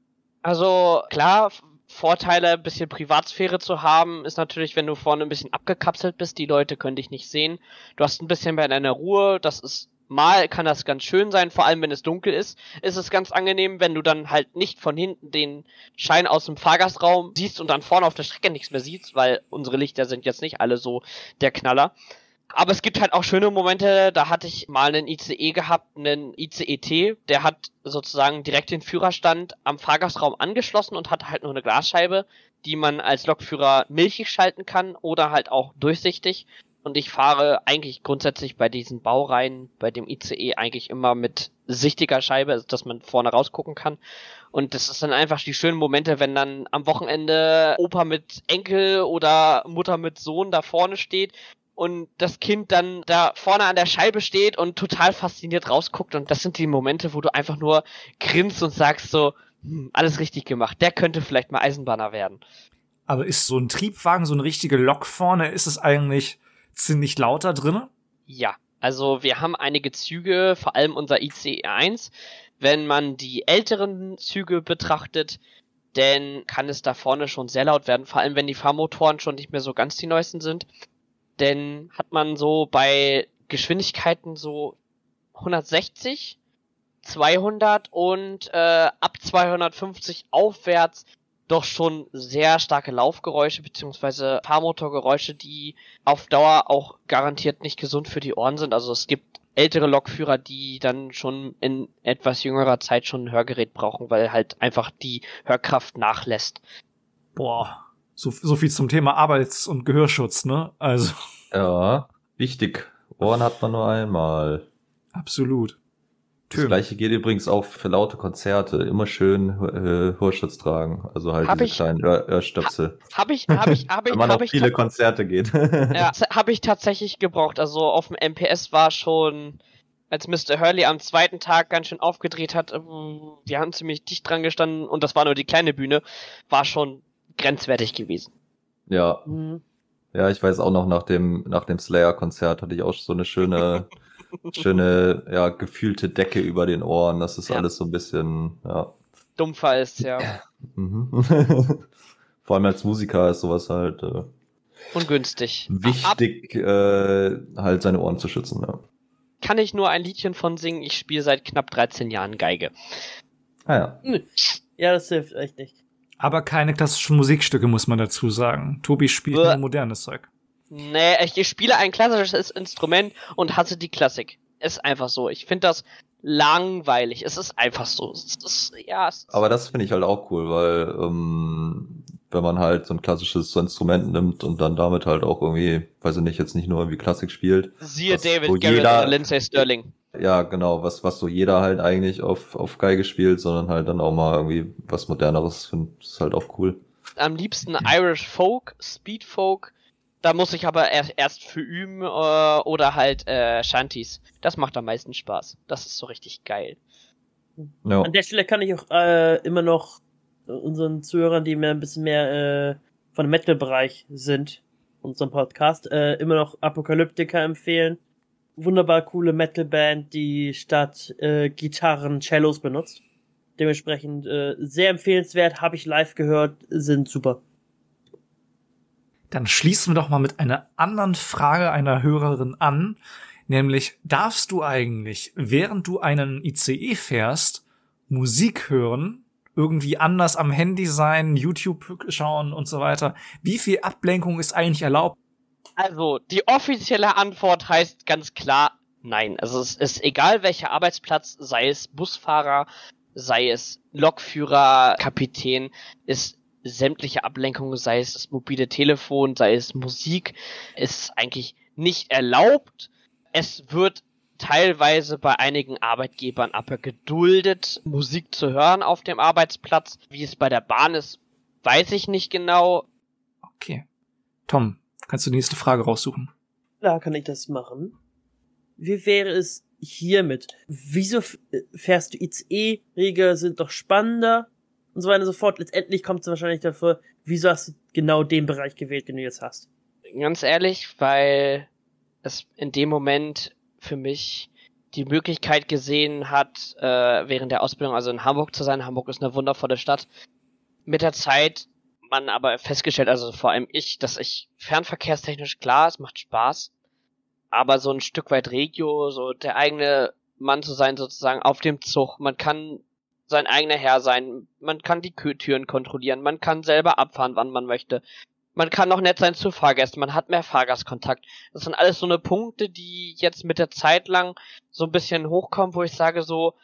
Also klar, Vorteile, ein bisschen Privatsphäre zu haben, ist natürlich, wenn du vorne ein bisschen abgekapselt bist, die Leute können dich nicht sehen. Du hast ein bisschen mehr deine Ruhe, das ist mal kann das ganz schön sein, vor allem wenn es dunkel ist, ist es ganz angenehm, wenn du dann halt nicht von hinten den Schein aus dem Fahrgastraum siehst und dann vorne auf der Strecke nichts mehr siehst, weil unsere Lichter sind jetzt nicht alle so der Knaller. Aber es gibt halt auch schöne Momente, da hatte ich mal einen ICE gehabt, einen ICET, der hat sozusagen direkt den Führerstand am Fahrgastraum angeschlossen und hat halt nur eine Glasscheibe, die man als Lokführer milchig schalten kann oder halt auch durchsichtig. Und ich fahre eigentlich grundsätzlich bei diesen Baureihen, bei dem ICE eigentlich immer mit sichtiger Scheibe, also dass man vorne rausgucken kann. Und das ist dann einfach die schönen Momente, wenn dann am Wochenende Opa mit Enkel oder Mutter mit Sohn da vorne steht und das Kind dann da vorne an der Scheibe steht und total fasziniert rausguckt. Und das sind die Momente, wo du einfach nur grinst und sagst so, hm, alles richtig gemacht. Der könnte vielleicht mal Eisenbahner werden. Aber ist so ein Triebwagen, so eine richtige Lok vorne, ist es eigentlich ziemlich lauter drinne? Ja, also wir haben einige Züge, vor allem unser ICE 1. Wenn man die älteren Züge betrachtet, dann kann es da vorne schon sehr laut werden, vor allem wenn die Fahrmotoren schon nicht mehr so ganz die neuesten sind. Denn hat man so bei Geschwindigkeiten so 160, 200 und äh, ab 250 aufwärts doch schon sehr starke Laufgeräusche beziehungsweise Fahrmotorgeräusche, die auf Dauer auch garantiert nicht gesund für die Ohren sind. Also es gibt ältere Lokführer, die dann schon in etwas jüngerer Zeit schon ein Hörgerät brauchen, weil halt einfach die Hörkraft nachlässt. Boah, so, so viel zum Thema Arbeits- und Gehörschutz, ne? Also. Ja, wichtig. Ohren hat man nur einmal. Absolut. Das gleiche geht übrigens auch für laute Konzerte. Immer schön äh, Hörschutz tragen. Also halt Hab diese ich- kleinen Ohr Ohrstöpsel. Habe ich, habe ich, habe [LAUGHS] ich, Wenn man hab auf ich, viele Konzerte geht. [LAUGHS] ja, habe ich tatsächlich gebraucht. Also auf dem MPS war schon, als Mr. Hurley am zweiten Tag ganz schön aufgedreht hat, ähm, wir haben ziemlich dicht dran gestanden und das war nur die kleine Bühne, war schon grenzwertig gewesen. ja. Mhm. Ja, ich weiß auch noch, nach dem, nach dem Slayer-Konzert hatte ich auch so eine schöne, [LAUGHS] schöne, ja, gefühlte Decke über den Ohren. Das ist Ja. alles so ein bisschen, ja. Dumpfer ist ja Mhm. [LAUGHS] Vor allem als Musiker ist sowas halt äh, ungünstig. Wichtig, äh, halt seine Ohren zu schützen. Ja. kann ich nur ein Liedchen von singen. Ich spiele seit knapp 13 Jahren Geige. Ah ja. Ja, das hilft echt nicht. Aber keine klassischen Musikstücke, muss man dazu sagen. Tobi spielt nur modernes Zeug. Nee, ich, spiele ein klassisches Instrument und hasse die Klassik. Ist einfach so. Ich finde das langweilig. Es ist einfach so. Es ist, ja, es ist, Aber das finde ich halt auch cool, weil ähm, wenn man halt so ein klassisches Instrument nimmt und dann damit halt auch irgendwie, weiß ich nicht, jetzt nicht nur irgendwie Klassik spielt. siehe David Garrett jeder- oder Lindsay Sterling. Ja, genau, was, was so jeder halt eigentlich auf, auf Geige spielt, sondern halt dann auch mal irgendwie was Moderneres finde, ist halt auch cool. Am liebsten Irish Folk, Speed Folk. Da muss ich aber erst, erst für üben äh, oder halt äh, Shanties. Das macht am meisten Spaß. Das ist so richtig geil. Ja. An der Stelle kann ich auch äh, immer noch äh, unseren Zuhörern, die mehr ein bisschen mehr äh, von dem Metal-Bereich sind, unserem Podcast, äh, immer noch Apokalyptika empfehlen. Wunderbar coole Metal-Band, die statt äh, Gitarren Cellos benutzt. Dementsprechend äh, sehr empfehlenswert, habe ich live gehört, sind super. Dann schließen wir doch mal mit einer anderen Frage einer Hörerin an. Nämlich, darfst du eigentlich, während du einen ICE fährst, Musik hören, irgendwie anders am Handy sein, YouTube schauen und so weiter? Wie viel Ablenkung ist eigentlich erlaubt? Also, die offizielle Antwort heißt ganz klar nein. Also es ist egal welcher Arbeitsplatz, sei es Busfahrer, sei es Lokführer, Kapitän, ist sämtliche Ablenkung, sei es das mobile Telefon, sei es Musik, ist eigentlich nicht erlaubt. Es wird teilweise bei einigen Arbeitgebern aber geduldet, Musik zu hören auf dem Arbeitsplatz. Wie es bei der Bahn ist, weiß ich nicht genau. Okay. Tom, kannst du die nächste Frage raussuchen? Klar kann ich das machen. Wie wäre es hiermit? Wieso äh, fährst du ICE? Regeln sind doch spannender und so weiter und so fort. Letztendlich kommt es wahrscheinlich dafür, wieso hast du genau den Bereich gewählt, den du jetzt hast? Ganz ehrlich, weil es in dem Moment für mich die Möglichkeit gesehen hat, äh, während der Ausbildung, also in Hamburg zu sein. Hamburg ist eine wundervolle Stadt. Mit der Zeit man aber festgestellt, also vor allem ich, dass ich fernverkehrstechnisch klar, es macht Spaß, aber so ein Stück weit Regio, so der eigene Mann zu sein sozusagen auf dem Zug, man kann sein eigener Herr sein, man kann die Türen kontrollieren, man kann selber abfahren, wann man möchte. Man kann auch nett sein zu Fahrgästen, man hat mehr Fahrgastkontakt. Das sind alles so eine Punkte, die jetzt mit der Zeit lang so ein bisschen hochkommen, wo ich sage so,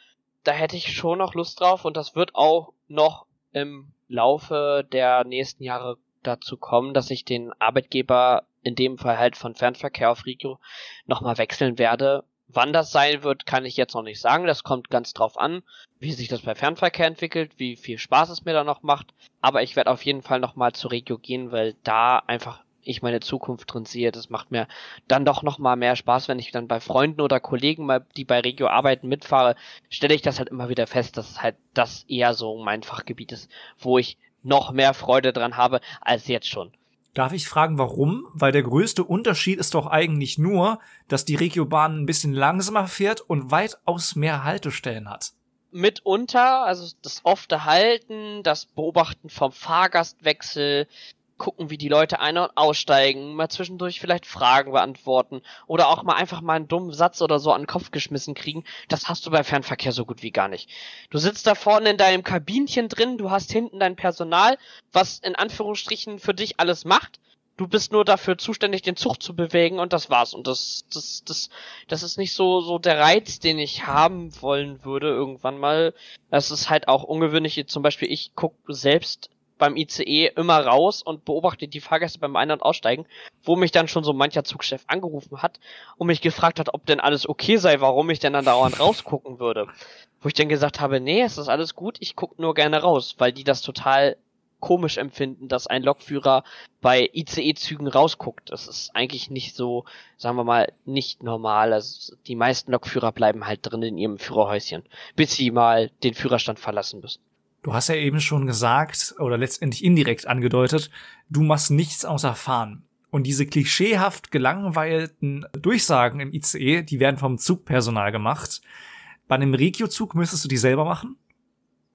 da hätte ich schon noch Lust drauf und das wird auch noch im Laufe der nächsten Jahre dazu kommen, dass ich den Arbeitgeber in dem Fall halt von Fernverkehr auf Regio nochmal wechseln werde. Wann das sein wird, kann ich jetzt noch nicht sagen. Das kommt ganz drauf an, wie sich das bei Fernverkehr entwickelt, wie viel Spaß es mir da noch macht. Aber ich werde auf jeden Fall nochmal zur Regio gehen, weil da einfach ich meine Zukunft drin sehe. Das macht mir dann doch nochmal mehr Spaß, wenn ich dann bei Freunden oder Kollegen, mal, die bei Regio arbeiten, mitfahre, stelle ich das halt immer wieder fest, dass halt das eher so mein Fachgebiet ist, wo ich noch mehr Freude dran habe als jetzt schon. Darf ich fragen, warum? Weil der größte Unterschied ist doch eigentlich nur, dass die Regiobahn ein bisschen langsamer fährt und weitaus mehr Haltestellen hat. Mitunter, also das ofte Halten, das Beobachten vom Fahrgastwechsel, gucken, wie die Leute ein- und aussteigen, mal zwischendurch vielleicht Fragen beantworten oder auch mal einfach mal einen dummen Satz oder so an den Kopf geschmissen kriegen, das hast du bei Fernverkehr so gut wie gar nicht. Du sitzt da vorne in deinem Kabinchen drin, du hast hinten dein Personal, was in Anführungsstrichen für dich alles macht. Du bist nur dafür zuständig, den Zug zu bewegen und das war's. Und das, das, das, das ist nicht so, so der Reiz, den ich haben wollen würde irgendwann mal. Das ist halt auch ungewöhnlich. Zum Beispiel, ich guck selbst beim ICE immer raus und beobachte die Fahrgäste beim Ein- und Aussteigen, wo mich dann schon so mancher Zugchef angerufen hat und mich gefragt hat, ob denn alles okay sei, warum ich denn dann dauernd rausgucken würde. Wo ich dann gesagt habe, nee, es ist alles gut, ich guck nur gerne raus, weil die das total komisch empfinden, dass ein Lokführer bei ICE-Zügen rausguckt. Das ist eigentlich nicht so, sagen wir mal, nicht normal. Also die meisten Lokführer bleiben halt drin in ihrem Führerhäuschen, bis sie mal den Führerstand verlassen müssen. Du hast ja eben schon gesagt oder letztendlich indirekt angedeutet, du machst nichts außer fahren. Und diese klischeehaft gelangweilten Durchsagen im ICE, die werden vom Zugpersonal gemacht. Bei einem Regio-Zug müsstest du die selber machen?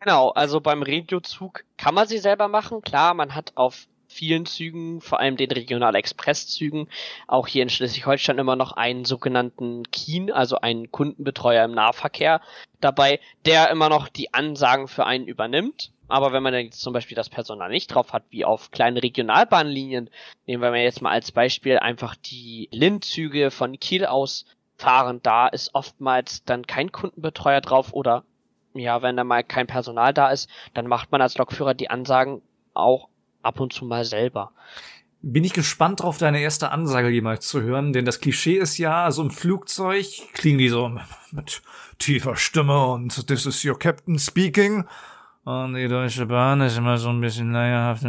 Genau, also beim Regiozug kann man sie selber machen. Klar, man hat auf vielen Zügen, vor allem den Regional-Express-Zügen, auch hier in Schleswig-Holstein immer noch einen sogenannten Keen, also einen Kundenbetreuer im Nahverkehr dabei, der immer noch die Ansagen für einen übernimmt. Aber wenn man dann zum Beispiel das Personal nicht drauf hat, wie auf kleinen Regionalbahnlinien, nehmen wir jetzt mal als Beispiel einfach die Lindzüge von Kiel aus fahren, da ist oftmals dann kein Kundenbetreuer drauf oder ja, wenn da mal kein Personal da ist, dann macht man als Lokführer die Ansagen auch ab und zu mal selber. Bin ich gespannt drauf, deine erste Ansage jemals zu hören, denn das Klischee ist ja, so im Flugzeug klingen die so [LAUGHS] mit tiefer Stimme und this is your captain speaking. Und die Deutsche Bahn ist immer so ein bisschen leierhaft.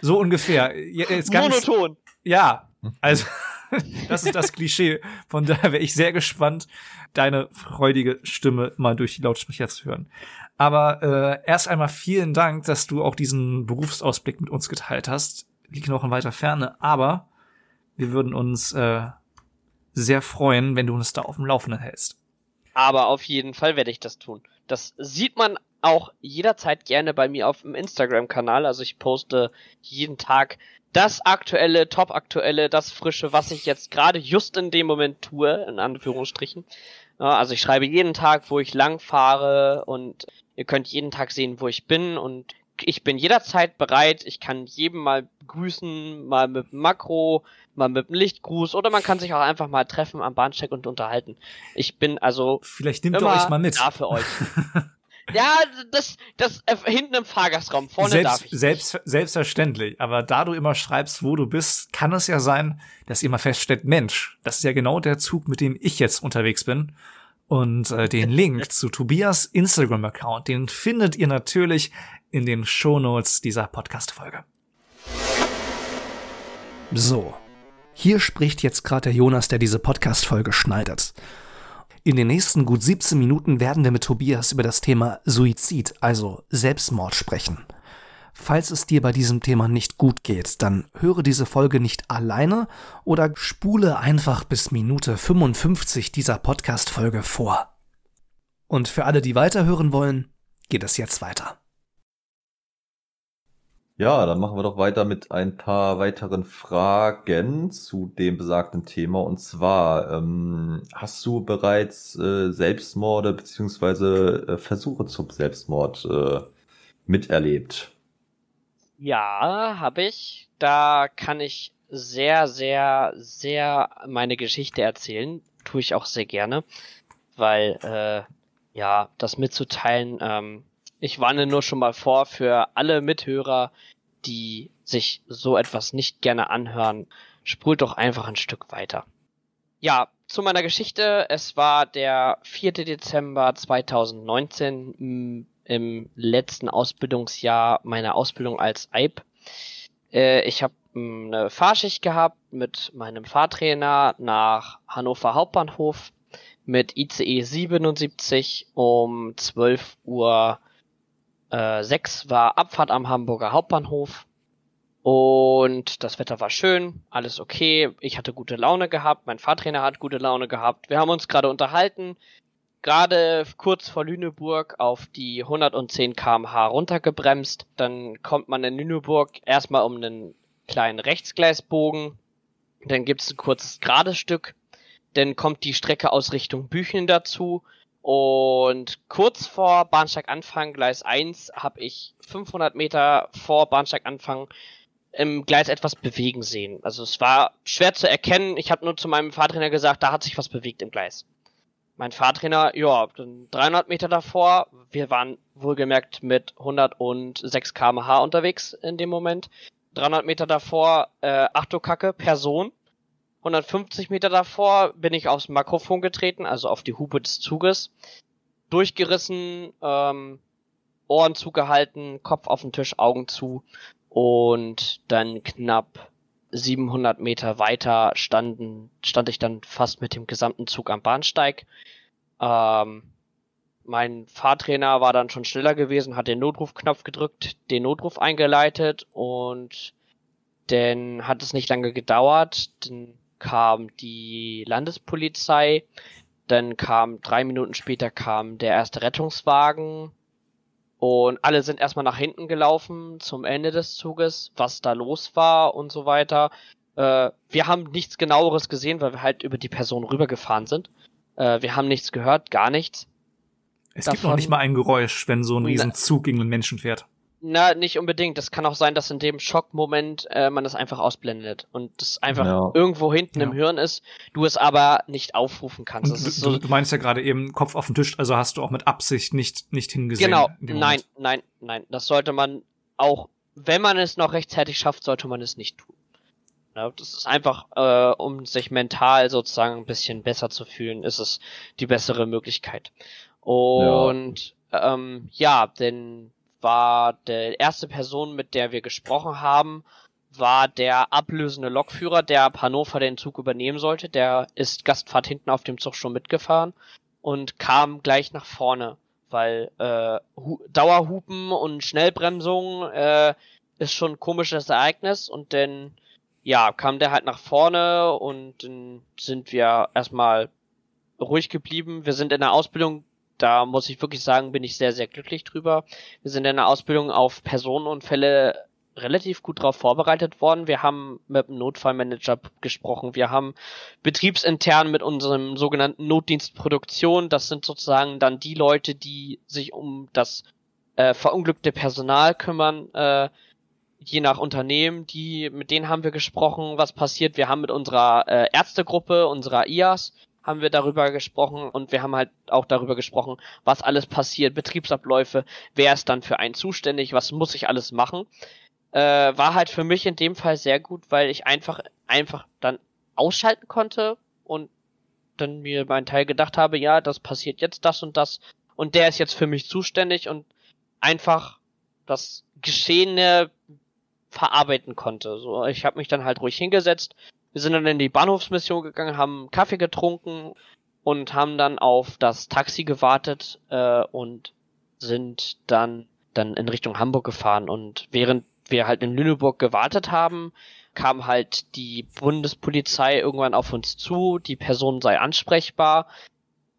So ungefähr. Jetzt ganz, Monoton. Ja, also [LAUGHS] das ist das Klischee. Von daher wäre ich sehr gespannt, deine freudige Stimme mal durch die Lautsprecher zu hören. Aber äh, erst einmal vielen Dank, dass du auch diesen Berufsausblick mit uns geteilt hast. Liegt noch in weiter Ferne, aber wir würden uns äh, sehr freuen, wenn du uns da auf dem Laufenden hältst. Aber auf jeden Fall werde ich das tun. Das sieht man auch jederzeit gerne bei mir auf dem Instagram-Kanal. Also ich poste jeden Tag das aktuelle, top aktuelle, das frische, was ich jetzt gerade just in dem Moment tue, in Anführungsstrichen. Ja, also ich schreibe jeden Tag, wo ich lang fahre und ihr könnt jeden Tag sehen, wo ich bin und ich bin jederzeit bereit. Ich kann jedem mal grüßen, mal mit Makro, mal mit einem Lichtgruß oder man kann sich auch einfach mal treffen am Bahnsteig und unterhalten. Ich bin also Vielleicht nimmt ihr euch mal mit. da für euch. [LAUGHS] ja, das, das äh, hinten im Fahrgastraum, vorne darf Selbst, ich. selbst, selbstverständlich. Aber da du immer schreibst, wo du bist, kann es ja sein, dass ihr mal feststellt, Mensch, das ist ja genau der Zug, mit dem ich jetzt unterwegs bin. Und äh, den [LAUGHS] Link zu Tobias Instagram-Account, den findet ihr natürlich in den Shownotes dieser Podcast-Folge. So, hier spricht jetzt gerade der Jonas, der diese Podcast-Folge schneidet. In den nächsten gut 17 Minuten werden wir mit Tobias über das Thema Suizid, also Selbstmord sprechen. Falls es dir bei diesem Thema nicht gut geht, dann höre diese Folge nicht alleine oder spule einfach bis Minute 55 dieser Podcast-Folge vor. Und für alle, die weiterhören wollen, geht es jetzt weiter. Ja, dann machen wir doch weiter mit ein paar weiteren Fragen zu dem besagten Thema. Und zwar, ähm, hast du bereits äh, Selbstmorde beziehungsweise äh, Versuche zum Selbstmord äh, miterlebt? Ja, habe ich. Da kann ich sehr, sehr, sehr meine Geschichte erzählen. Tue ich auch sehr gerne, weil äh, ja, das mitzuteilen. Ähm, ich warne nur schon mal vor für alle Mithörer, die sich so etwas nicht gerne anhören. Spult doch einfach ein Stück weiter. Ja, zu meiner Geschichte. Es war der 4. Dezember 2019 m, im letzten Ausbildungsjahr meiner Ausbildung als EIB. Äh, ich habe eine Fahrschicht gehabt mit meinem Fahrtrainer nach Hannover Hauptbahnhof mit ICE 77 um 12 Uhr äh, 6 war Abfahrt am Hamburger Hauptbahnhof. Und das Wetter war schön, alles okay. Ich hatte gute Laune gehabt, mein Fahrtrainer hat gute Laune gehabt. Wir haben uns gerade unterhalten. gerade kurz vor Lüneburg auf die 110 km/h runtergebremst. Dann kommt man in Lüneburg erstmal um einen kleinen Rechtsgleisbogen. Dann gibt's ein kurzes gerades Stück. Dann kommt die Strecke aus Richtung Büchen dazu. Und kurz vor Bahnsteiganfang, Gleis 1, habe ich 500 Meter vor Bahnsteiganfang im Gleis etwas bewegen sehen. Also es war schwer zu erkennen. Ich habe nur zu meinem Fahrtrainer gesagt, da hat sich was bewegt im Gleis. Mein Fahrtrainer, ja, 300 Meter davor. Wir waren wohlgemerkt mit 106 km/h unterwegs in dem Moment. 300 Meter davor, äh, Achtokacke, Person. 150 Meter davor bin ich aufs Makrofon getreten, also auf die Hupe des Zuges. Durchgerissen, ähm, Ohren zugehalten, Kopf auf den Tisch, Augen zu. Und dann knapp 700 Meter weiter standen, stand ich dann fast mit dem gesamten Zug am Bahnsteig. Ähm, mein Fahrtrainer war dann schon schneller gewesen, hat den Notrufknopf gedrückt, den Notruf eingeleitet und dann hat es nicht lange gedauert. Dann kam die Landespolizei, dann kam drei Minuten später kam der erste Rettungswagen und alle sind erstmal nach hinten gelaufen zum Ende des Zuges, was da los war und so weiter. Äh, wir haben nichts genaueres gesehen, weil wir halt über die Person rübergefahren sind. Äh, wir haben nichts gehört, gar nichts. Es gibt noch nicht mal ein Geräusch, wenn so ein Riesenzug gegen einen Menschen fährt. Na, nicht unbedingt. Das kann auch sein, dass in dem Schockmoment äh, man das einfach ausblendet und das einfach ja. irgendwo hinten ja. im Hirn ist, du es aber nicht aufrufen kannst. Du, so du, meinst ja gerade eben Kopf auf den Tisch, also hast du auch mit Absicht nicht, nicht hingesehen. Genau, nein, nein, nein. Das sollte man auch, wenn man es noch rechtzeitig schafft, sollte man es nicht tun. Ja, das ist einfach, äh, um sich mental sozusagen ein bisschen besser zu fühlen, ist es die bessere Möglichkeit. Und ja, ähm, ja denn war der erste Person, mit der wir gesprochen haben, war der ablösende Lokführer, der ab Hannover den Zug übernehmen sollte. Der ist Gastfahrt hinten auf dem Zug schon mitgefahren und kam gleich nach vorne, weil äh, Dauerhupen und Schnellbremsung äh, ist schon ein komisches Ereignis und dann ja, kam der halt nach vorne und dann sind wir erstmal ruhig geblieben. Wir sind in der Ausbildung da muss ich wirklich sagen, bin ich sehr, sehr glücklich drüber. Wir sind in der Ausbildung auf Personenunfälle relativ gut darauf vorbereitet worden. Wir haben mit dem Notfallmanager gesprochen. Wir haben betriebsintern mit unserem sogenannten Notdienst Produktion, das sind sozusagen dann die Leute, die sich um das äh, verunglückte Personal kümmern, äh, je nach Unternehmen, die, mit denen haben wir gesprochen, was passiert. Wir haben mit unserer äh, Ärztegruppe, unserer IAS, haben wir darüber gesprochen und wir haben halt auch darüber gesprochen, was alles passiert, Betriebsabläufe, wer ist dann für einen zuständig, was muss ich alles machen. Äh, war halt für mich in dem Fall sehr gut, weil ich einfach, einfach dann ausschalten konnte und dann mir meinen Teil gedacht habe, ja, das passiert jetzt das und das und der ist jetzt für mich zuständig und einfach das Geschehene verarbeiten konnte. So, ich habe mich dann halt ruhig hingesetzt, wir sind dann in die Bahnhofsmission gegangen, haben Kaffee getrunken und haben dann auf das Taxi gewartet äh, und sind dann dann in Richtung Hamburg gefahren. Und während wir halt in Lüneburg gewartet haben, kam halt die Bundespolizei irgendwann auf uns zu, die Person sei ansprechbar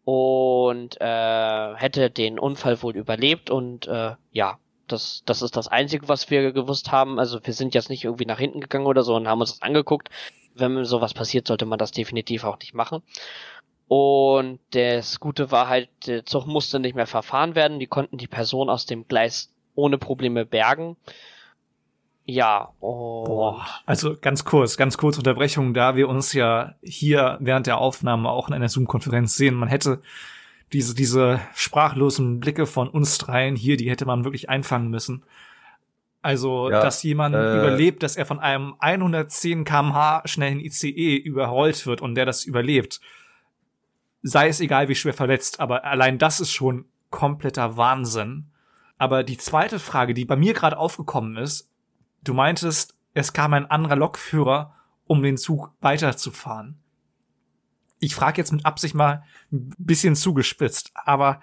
und äh, hätte den Unfall wohl überlebt. Und äh, ja, das, das ist das Einzige, was wir gewusst haben. Also wir sind jetzt nicht irgendwie nach hinten gegangen oder so und haben uns das angeguckt wenn sowas passiert, sollte man das definitiv auch nicht machen. Und das Gute war halt, der Zug musste nicht mehr verfahren werden. Die konnten die Person aus dem Gleis ohne Probleme bergen. Ja, und Boah, also ganz kurz, ganz kurz Unterbrechung, da wir uns ja hier während der Aufnahme auch in einer Zoom-Konferenz sehen. Man hätte diese, diese sprachlosen Blicke von uns dreien hier, die hätte man wirklich einfangen müssen. Also, ja, dass jemand äh, überlebt, dass er von einem 110 kmh schnellen ICE überrollt wird und der das überlebt. Sei es egal, wie schwer verletzt, aber allein das ist schon kompletter Wahnsinn. Aber die zweite Frage, die bei mir gerade aufgekommen ist, du meintest, es kam ein anderer Lokführer, um den Zug weiterzufahren. Ich frage jetzt mit Absicht mal ein bisschen zugespitzt, aber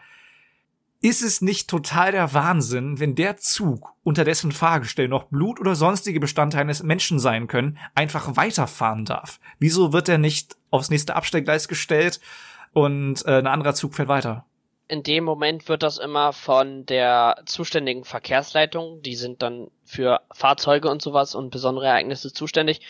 ist es nicht total der Wahnsinn, wenn der Zug, unter dessen Fahrgestell noch Blut oder sonstige Bestandteile eines Menschen sein können, einfach weiterfahren darf? Wieso wird er nicht aufs nächste Abstellgleis gestellt und äh, ein anderer Zug fährt weiter? in dem Moment wird das immer von der zuständigen Verkehrsleitung, die sind dann für Fahrzeuge und sowas und besondere Ereignisse zuständig,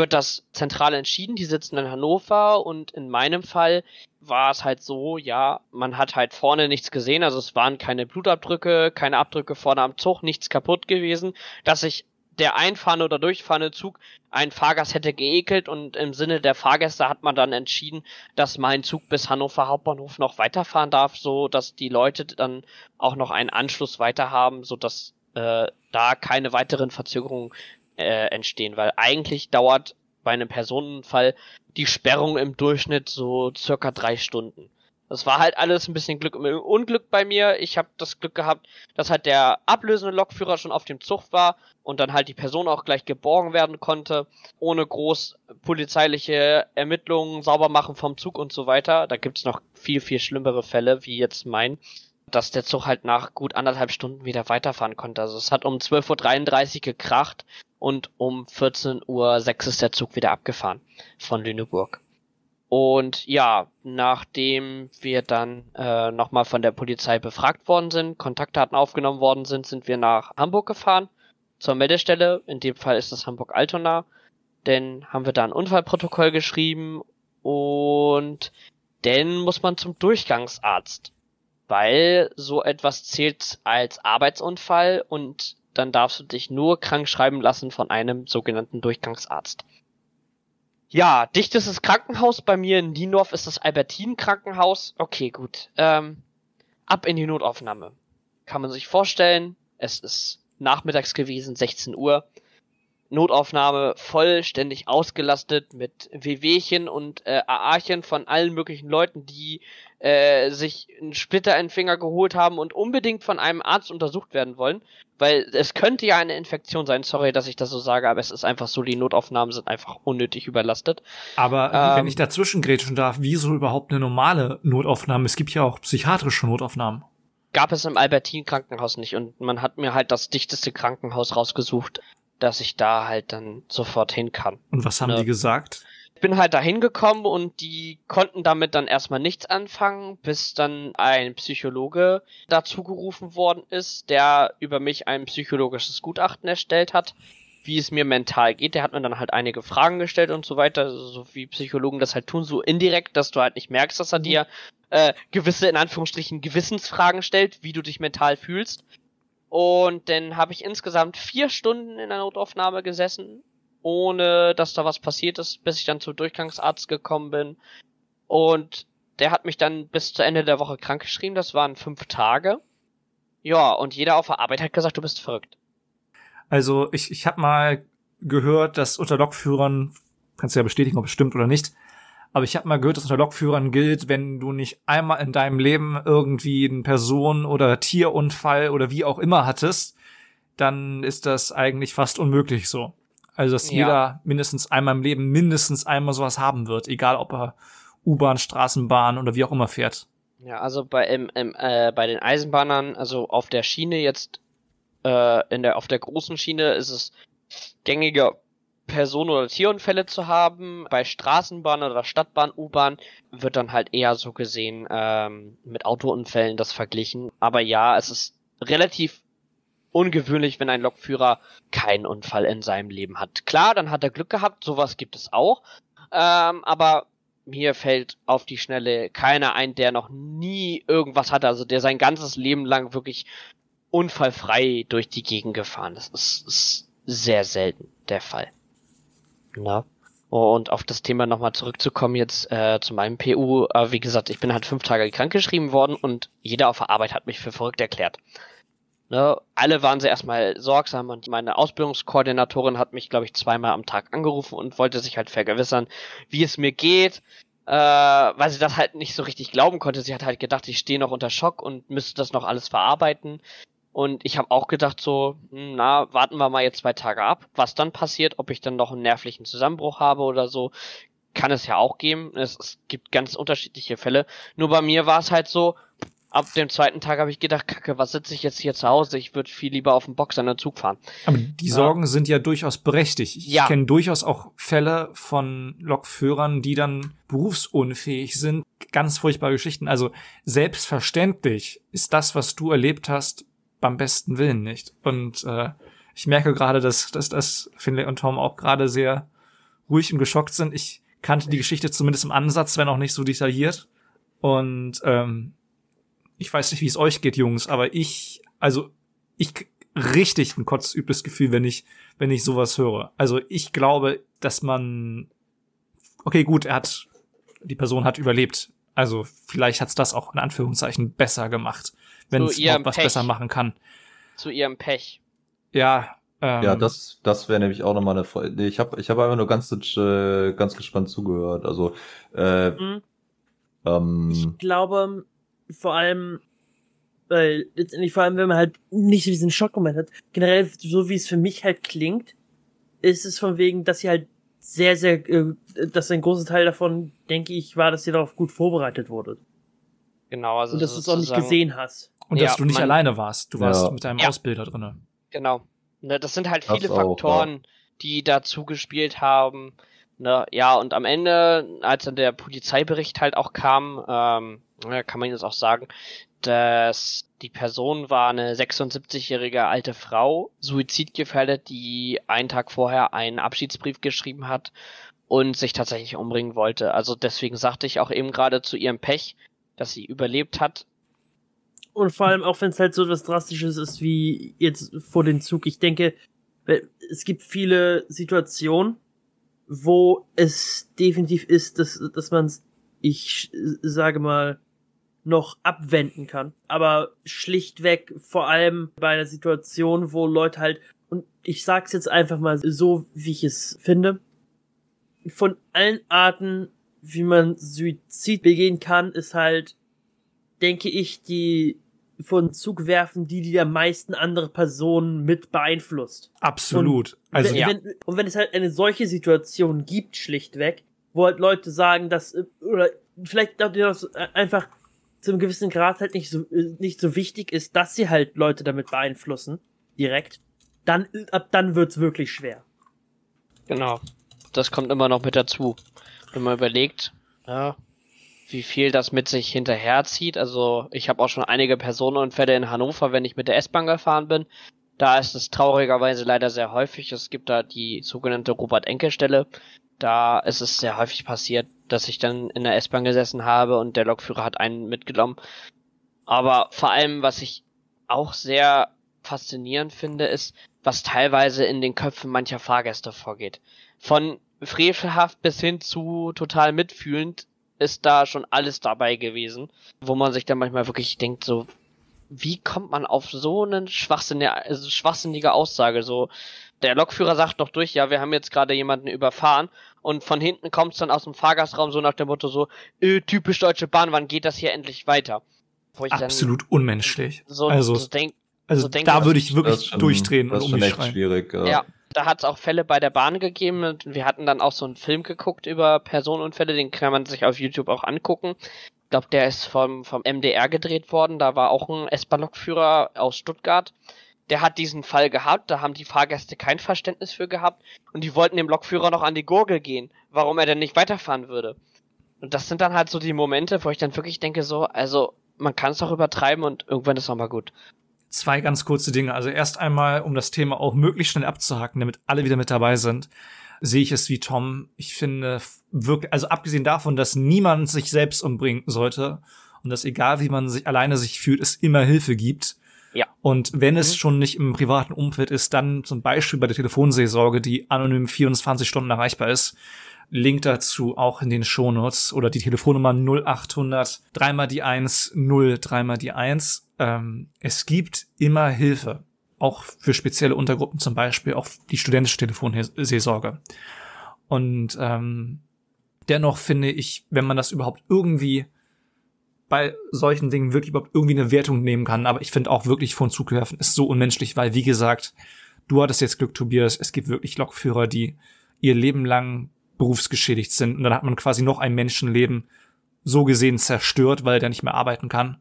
wird das zentral entschieden. Die sitzen in Hannover und in meinem Fall war es halt so, ja, man hat halt vorne nichts gesehen, also es waren keine Blutabdrücke, keine Abdrücke vorne am Zug, nichts kaputt gewesen, dass ich der einfahrende oder durchfahrende Zug ein Fahrgast hätte geekelt und im Sinne der Fahrgäste hat man dann entschieden, dass mein Zug bis Hannover Hauptbahnhof noch weiterfahren darf, so dass die Leute dann auch noch einen Anschluss weiter haben, so dass äh, da keine weiteren Verzögerungen äh, entstehen, weil eigentlich dauert bei einem Personenfall die Sperrung im Durchschnitt so circa drei Stunden. Das war halt alles ein bisschen Glück und Unglück bei mir. Ich habe das Glück gehabt, dass halt der ablösende Lokführer schon auf dem Zug war und dann halt die Person auch gleich geborgen werden konnte, ohne groß polizeiliche Ermittlungen, sauber machen vom Zug und so weiter. Da gibt's noch viel, viel schlimmere Fälle, wie jetzt mein, dass der Zug halt nach gut anderthalb Stunden wieder weiterfahren konnte. Also es hat um 12.33 Uhr gekracht und um 14.06 Uhr ist der Zug wieder abgefahren von Lüneburg. Und ja, nachdem wir dann äh, nochmal von der Polizei befragt worden sind, Kontaktdaten aufgenommen worden sind, sind wir nach Hamburg gefahren zur Meldestelle. In dem Fall ist es Hamburg-Altona. Denn haben wir da ein Unfallprotokoll geschrieben und dann muss man zum Durchgangsarzt. Weil so etwas zählt als Arbeitsunfall und dann darfst du dich nur krank schreiben lassen von einem sogenannten Durchgangsarzt. Ja, dichtestes Krankenhaus bei mir in Niendorf ist das Albertin Krankenhaus. Okay, gut. Ähm, ab in die Notaufnahme. Kann man sich vorstellen, es ist nachmittags gewesen, 16 Uhr. Notaufnahme vollständig ausgelastet mit WWchen und äh, AAchen von allen möglichen Leuten, die äh, sich einen Splitter in den Finger geholt haben und unbedingt von einem Arzt untersucht werden wollen. Weil es könnte ja eine Infektion sein, sorry, dass ich das so sage, aber es ist einfach so, die Notaufnahmen sind einfach unnötig überlastet. Aber ähm, wenn ich dazwischen grätschen darf, wieso überhaupt eine normale Notaufnahme? Es gibt ja auch psychiatrische Notaufnahmen. Gab es im Albertin Krankenhaus nicht und man hat mir halt das dichteste Krankenhaus rausgesucht, dass ich da halt dann sofort hin kann. Und was haben Ne. die gesagt? Ich bin halt da hingekommen und die konnten damit dann erstmal nichts anfangen, bis dann ein Psychologe dazu gerufen worden ist, der über mich ein psychologisches Gutachten erstellt hat, wie es mir mental geht. Der hat mir dann halt einige Fragen gestellt und so weiter, so wie Psychologen das halt tun, so indirekt, dass du halt nicht merkst, dass er dir äh, gewisse, in Anführungsstrichen, Gewissensfragen stellt, wie du dich mental fühlst. Und dann habe ich insgesamt vier Stunden in der Notaufnahme gesessen, ohne dass da was passiert ist, bis ich dann zum Durchgangsarzt gekommen bin. Und der hat mich dann bis zu Ende der Woche krankgeschrieben. Das waren fünf Tage. Ja, und jeder auf der Arbeit hat gesagt, du bist verrückt. Also ich, ich habe mal gehört, dass unter Lokführern, kannst du ja bestätigen, ob es stimmt oder nicht, aber ich habe mal gehört, dass unter Lokführern gilt, wenn du nicht einmal in deinem Leben irgendwie einen Person- oder Tierunfall oder wie auch immer hattest, dann ist das eigentlich fast unmöglich so. Also dass Ja. jeder mindestens einmal im Leben mindestens einmal sowas haben wird, egal ob er U-Bahn, Straßenbahn oder wie auch immer fährt. Ja, also bei, im, im, äh, bei den Eisenbahnern, also auf der Schiene jetzt, äh, in der, auf der großen Schiene ist es gängiger, Personen- oder Tierunfälle zu haben. Bei Straßenbahn oder Stadtbahn, U-Bahn wird dann halt eher so gesehen ähm, mit Autounfällen das verglichen. Aber ja, es ist relativ ungewöhnlich, wenn ein Lokführer keinen Unfall in seinem Leben hat. Klar, dann hat er Glück gehabt, sowas gibt es auch. Ähm, aber mir fällt auf die Schnelle keiner ein, der noch nie irgendwas hatte, also der sein ganzes Leben lang wirklich unfallfrei durch die Gegend gefahren ist. Das ist, ist sehr selten der Fall. Na? Und auf das Thema nochmal zurückzukommen jetzt äh, zu meinem PU. Äh, wie gesagt, ich bin halt fünf Tage krankgeschrieben worden und jeder auf der Arbeit hat mich für verrückt erklärt. Ne? Alle waren sie erstmal sorgsam und meine Ausbildungskoordinatorin hat mich, glaube ich, zweimal am Tag angerufen und wollte sich halt vergewissern, wie es mir geht, äh, weil sie das halt nicht so richtig glauben konnte. Sie hat halt gedacht, ich stehe noch unter Schock und müsste das noch alles verarbeiten. Und ich habe auch gedacht so, hm, na, warten wir mal jetzt zwei Tage ab, was dann passiert, ob ich dann noch einen nervlichen Zusammenbruch habe oder so. Kann es ja auch geben. Es, es gibt ganz unterschiedliche Fälle. Nur bei mir war es halt so, ab dem zweiten Tag habe ich gedacht, kacke, was sitze ich jetzt hier zu Hause? Ich würde viel lieber auf dem Box an den Zug fahren. Aber die Ja. Sorgen sind ja durchaus berechtigt. Ich Ja. kenne durchaus auch Fälle von Lokführern, die dann berufsunfähig sind. Ganz furchtbare Geschichten. Also selbstverständlich ist das, was du erlebt hast, beim besten Willen nicht. Und äh, ich merke gerade, dass, dass, dass Finlay und Tom auch gerade sehr ruhig und geschockt sind. Ich kannte die Geschichte zumindest im Ansatz, wenn auch nicht so detailliert. Und ähm, ich weiß nicht, wie es euch geht, Jungs, aber ich, also ich richtig ein kotzübles Gefühl, wenn ich, wenn ich sowas höre. Also ich glaube, dass man, okay, gut, er hat, die Person hat überlebt. Also vielleicht hat's das auch in Anführungszeichen besser gemacht, wenn Zu es was Pech. besser machen kann. Zu ihrem Pech. Ja, ähm, Ja, das, das wäre nämlich auch nochmal eine Frage. Nee, ich habe ich hab einfach nur ganz, äh, ganz gespannt zugehört. Also, äh, Mhm. ähm, Ich glaube, vor allem, weil letztendlich vor allem, wenn man halt nicht so diesen Schockmoment hat, generell, so wie es für mich halt klingt, ist es von wegen, dass sie halt sehr, sehr, äh, dass ein großer Teil davon, denke ich, war, dass ihr darauf gut vorbereitet wurde. Genau, also Und dass du es auch nicht gesehen hast. Und ja, dass du nicht man- alleine warst. Du warst Ja. mit deinem Ja. Ausbilder drinne. Genau. Ne, das sind halt Das viele auch, Faktoren, die dazu gespielt haben. Ne, ja, und am Ende, als dann der Polizeibericht halt auch kam, ähm, kann man jetzt auch sagen, dass die Person war eine 76-jährige alte Frau, suizidgefährdet, die einen Tag vorher einen Abschiedsbrief geschrieben hat und sich tatsächlich umbringen wollte. Also deswegen sagte ich auch eben gerade zu ihrem Pech, dass sie überlebt hat. Und vor allem auch wenn es halt so etwas Drastisches ist wie jetzt vor dem Zug. Ich denke, es gibt viele Situationen, wo es definitiv ist, dass, dass man es, ich sage mal, noch abwenden kann. Aber schlichtweg vor allem bei einer Situation, wo Leute halt, und ich sag's jetzt einfach mal so, wie ich es finde, von allen Arten, wie man Suizid begehen kann, ist halt denke ich, die von Zug werfen, die die am meisten andere Personen mit beeinflusst. Absolut. also wenn, ja. wenn, und wenn es halt eine solche Situation gibt, schlichtweg, wo halt Leute sagen, dass, äh, oder vielleicht auch das einfach zu einem gewissen Grad halt nicht so, äh, nicht so wichtig ist, dass sie halt Leute damit beeinflussen, direkt, dann, ab dann wird's wirklich schwer. Genau. Das kommt immer noch mit dazu. Wenn man überlegt, ja, wie viel das mit sich hinterherzieht. Also ich habe auch schon einige Personenunfälle in Hannover, wenn ich mit der S-Bahn gefahren bin. Da ist es traurigerweise leider sehr häufig. Es gibt da die sogenannte Robert-Enke-Stelle. Da ist es sehr häufig passiert, dass ich dann in der S-Bahn gesessen habe und der Lokführer hat einen mitgenommen. Aber vor allem, was ich auch sehr faszinierend finde, ist, was teilweise in den Köpfen mancher Fahrgäste vorgeht. Von frevelhaft bis hin zu total mitfühlend ist da schon alles dabei gewesen, wo man sich dann manchmal wirklich denkt, so, wie kommt man auf so eine schwachsinnige, also schwachsinnige Aussage? So, der Lokführer sagt noch durch, ja, wir haben jetzt gerade jemanden überfahren und von hinten kommt's dann aus dem Fahrgastraum so nach dem Motto so, äh, typisch Deutsche Bahn, wann geht das hier endlich weiter? Absolut unmenschlich. so, also, so denk, also so da das würde ich wirklich schon, durchdrehen das und ist um schon mich echt schreien. schwierig. Ja. Ja, da hat es auch Fälle bei der Bahn gegeben und wir hatten dann auch so einen Film geguckt über Personenunfälle, den kann man sich auf YouTube auch angucken. Ich glaube, der ist vom, vom MDR gedreht worden, da war auch ein S-Bahn-Lokführer aus Stuttgart. Der hat diesen Fall gehabt, da haben die Fahrgäste kein Verständnis für gehabt und die wollten dem Lokführer noch an die Gurgel gehen, warum er denn nicht weiterfahren würde. Und das sind dann halt so die Momente, wo ich dann wirklich denke so, also man kann es doch übertreiben und irgendwann ist auch mal gut. Zwei ganz kurze Dinge. Also erst einmal, um das Thema auch möglichst schnell abzuhaken, damit alle wieder mit dabei sind, sehe ich es wie Tom. Ich finde wirklich, also abgesehen davon, dass niemand sich selbst umbringen sollte und dass egal wie man sich alleine sich fühlt, es immer Hilfe gibt. Ja. Und wenn es Mhm. schon nicht im privaten Umfeld ist, dann zum Beispiel bei der Telefonseelsorge, die anonym 24 Stunden erreichbar ist. Link dazu auch in den Shownotes oder die Telefonnummer 0800 dreimal die 1 0 dreimal die 1. Ähm, es gibt immer Hilfe. Auch für spezielle Untergruppen, zum Beispiel auch die studentische Telefonseelsorge. Und ähm, dennoch finde ich, wenn man das überhaupt irgendwie bei solchen Dingen wirklich überhaupt irgendwie eine Wertung nehmen kann, aber ich finde auch wirklich von Zug werfen ist so unmenschlich, weil wie gesagt, du hattest jetzt Glück, Tobias, es gibt wirklich Lokführer, die ihr Leben lang berufsgeschädigt sind und dann hat man quasi noch ein Menschenleben so gesehen zerstört, weil der nicht mehr arbeiten kann.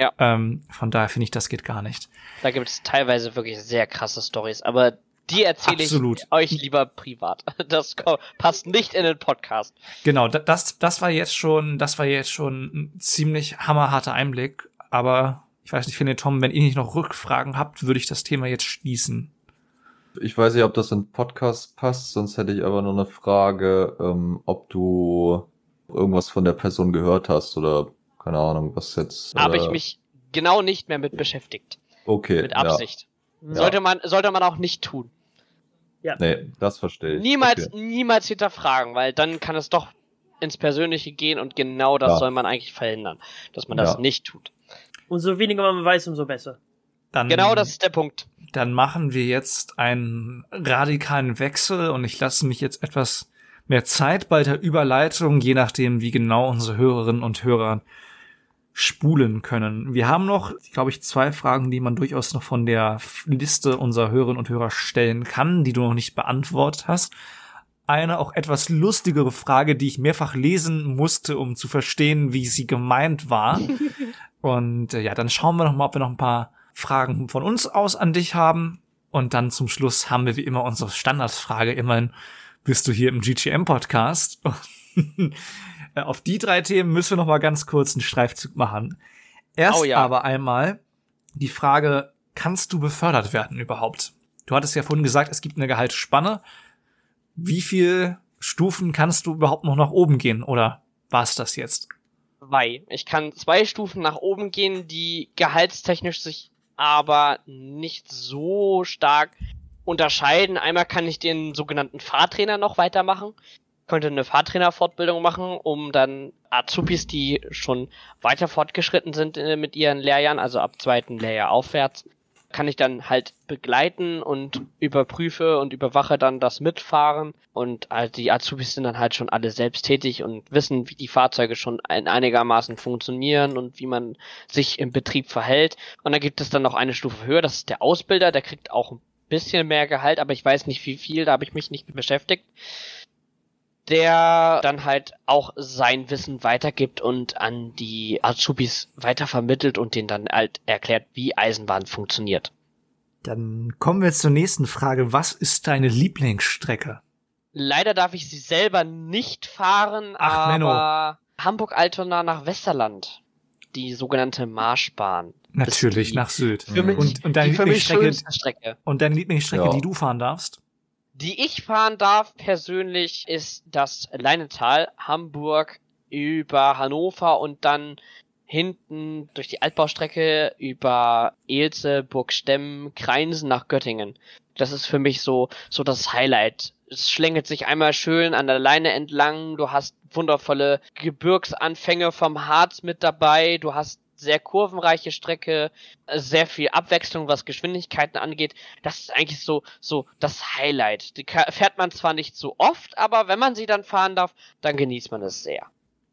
Ja. Ähm, von daher finde ich, das geht gar nicht. Da gibt es teilweise wirklich sehr krasse Stories, aber die erzähle ich Absolut. euch lieber privat. [LAUGHS] Das passt nicht in den Podcast. Genau, da- das, das war jetzt schon, das war jetzt schon ein ziemlich hammerharter Einblick. Aber ich weiß nicht, finde Tom, wenn ihr nicht noch Rückfragen habt, würde ich das Thema jetzt schließen. Ich weiß nicht, ob das in Podcast passt, sonst hätte ich aber noch eine Frage, ähm, ob du irgendwas von der Person gehört hast oder keine Ahnung, was jetzt. Habe äh, ich mich genau nicht mehr mit beschäftigt. Okay. Mit Absicht. Ja. Sollte man, sollte man auch nicht tun. Ja. Nee, das verstehe ich. Niemals, Okay. niemals hinterfragen, weil dann kann es doch ins Persönliche gehen und genau das Ja. soll man eigentlich verhindern, dass man das Ja. nicht tut. Umso weniger man weiß, umso besser. Dann, Genau das ist der Punkt. Dann machen wir jetzt einen radikalen Wechsel und ich lasse mich jetzt etwas mehr Zeit bei der Überleitung, je nachdem, wie genau unsere Hörerinnen und Hörer spulen können. Wir haben noch, glaube ich, zwei Fragen, die man durchaus noch von der Liste unserer Hörerinnen und Hörer stellen kann, die du noch nicht beantwortet hast. Eine auch etwas lustigere Frage, die ich mehrfach lesen musste, um zu verstehen, wie sie gemeint war. [LAUGHS] und äh, ja, dann schauen wir noch mal, ob wir noch ein paar Fragen von uns aus an dich haben. Und dann zum Schluss haben wir wie immer unsere Standardfrage. Immerhin bist du hier im GGM-Podcast. [LAUGHS] Äh, Auf die drei Themen müssen wir noch mal ganz kurz einen Streifzug machen. Erst Oh ja. aber einmal die Frage, kannst du befördert werden überhaupt? Du hattest ja vorhin gesagt, es gibt eine Gehaltsspanne. Wie viel Stufen kannst du überhaupt noch nach oben gehen? Oder war's das jetzt? Zwei. Ich kann zwei Stufen nach oben gehen, die gehaltstechnisch sich aber nicht so stark unterscheiden. Einmal kann ich den sogenannten Fahrtrainer noch weitermachen. Könnte eine Fahrtrainerfortbildung machen, um dann Azubis, die schon weiter fortgeschritten sind äh, mit ihren Lehrjahren, also ab zweiten Lehrjahr aufwärts, kann ich dann halt begleiten und überprüfe und überwache dann das Mitfahren. Und halt die Azubis sind dann halt schon alle selbsttätig und wissen, wie die Fahrzeuge schon ein, einigermaßen funktionieren und wie man sich im Betrieb verhält. Und dann gibt es dann noch eine Stufe höher, das ist der Ausbilder, der kriegt auch ein bisschen mehr Gehalt, aber ich weiß nicht wie viel, da habe ich mich nicht beschäftigt. Der dann halt auch sein Wissen weitergibt und an die Azubis weitervermittelt und denen dann halt erklärt, wie Eisenbahn funktioniert. Dann kommen wir zur nächsten Frage. Was ist deine Lieblingsstrecke? Leider darf ich sie selber nicht fahren, Ach, Menno. aber Hamburg-Altona nach Westerland. Die sogenannte Marschbahn. Natürlich, nach Süd. Für mich, Und, und deine die für mich Lieblingsstrecke, Strecke. und deine Lieblingsstrecke, Ja. die du fahren darfst? Die ich fahren darf persönlich ist das Leinetal, Hamburg über Hannover und dann hinten durch die Altbaustrecke über Elze, Burgstemmen, Kreinsen nach Göttingen. Das ist für mich so, so das Highlight. Es schlängelt sich einmal schön an der Leine entlang. Du hast wundervolle Gebirgsanfänge vom Harz mit dabei. Du hast sehr kurvenreiche Strecke, äh, sehr viel Abwechslung, was Geschwindigkeiten angeht. Das ist eigentlich so, so das Highlight. Die fährt man zwar nicht so oft, aber wenn man sie dann fahren darf, dann genießt man es sehr.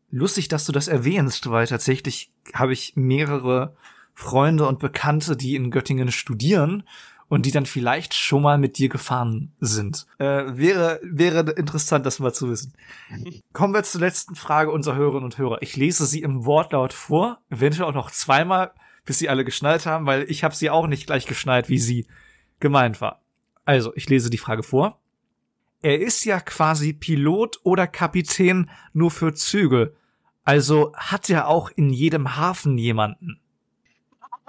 Lustig, dass du das erwähnst, weil tatsächlich habe ich mehrere Freunde und Bekannte, die in Göttingen studieren und die dann vielleicht schon mal mit dir gefahren sind. Äh, wäre, wäre interessant, das mal zu wissen. [LAUGHS] Kommen wir zur letzten Frage unserer Hörerinnen und Hörer. Ich lese sie im Wortlaut vor, eventuell auch noch zweimal, bis sie alle geschnallt haben, weil ich habe sie auch nicht gleich geschnallt, wie sie gemeint war. Also, ich lese die Frage vor. Er ist ja quasi Pilot oder Kapitän nur für Züge. Also hat er auch in jedem Hafen jemanden.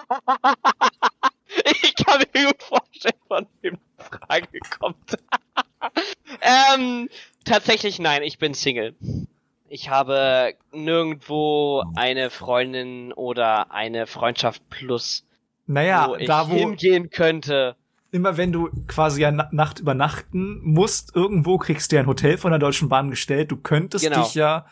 [LAUGHS] [LAUGHS] Ich kann mir gut vorstellen, von wem die Frage kommt. [LAUGHS] ähm, tatsächlich nein, ich bin Single. Ich habe nirgendwo eine Freundin oder eine Freundschaft plus, Naja, wo ich da wo hingehen könnte. immer wenn du quasi eine Nacht übernachten musst, irgendwo kriegst du ja ein Hotel von der Deutschen Bahn gestellt. Du könntest Genau. dich ja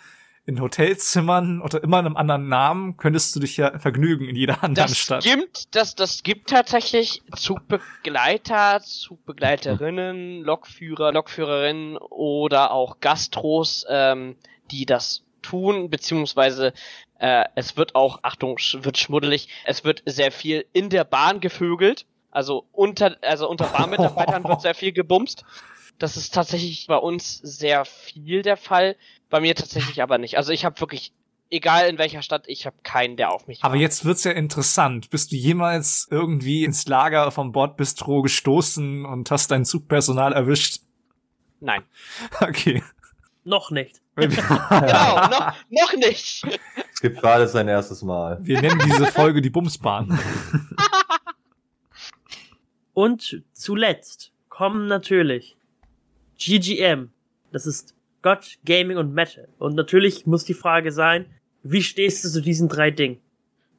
in Hotelzimmern oder immer in einem anderen Namen könntest du dich ja vergnügen in jeder anderen Das Stadt. gibt, das, das gibt tatsächlich Zugbegleiter, Zugbegleiterinnen, Lokführer, Lokführerinnen oder auch Gastros, ähm, die das tun, beziehungsweise äh, es wird auch, Achtung, wird schmuddelig, es wird sehr viel in der Bahn gevögelt, also unter, also unter [LAUGHS] Bahnmitarbeitern wird sehr viel gebumst. Das ist tatsächlich bei uns sehr viel der Fall, bei mir tatsächlich aber nicht. Also ich habe wirklich egal in welcher Stadt, ich habe keinen, der auf mich Aber jetzt wird's ja interessant. Bist du jemals irgendwie ins Lager vom Bordbistro gestoßen und hast dein Zugpersonal erwischt? Nein. [LAUGHS] Okay. Noch nicht. [LAUGHS] Genau, [LAUGHS] noch, noch nicht. Es gibt gerade sein erstes Mal. Wir nennen diese Folge die Bumsbahn. Und zuletzt kommen natürlich GGM. Das ist God, Gaming und Metal. Und natürlich muss die Frage sein, wie stehst du zu diesen drei Dingen?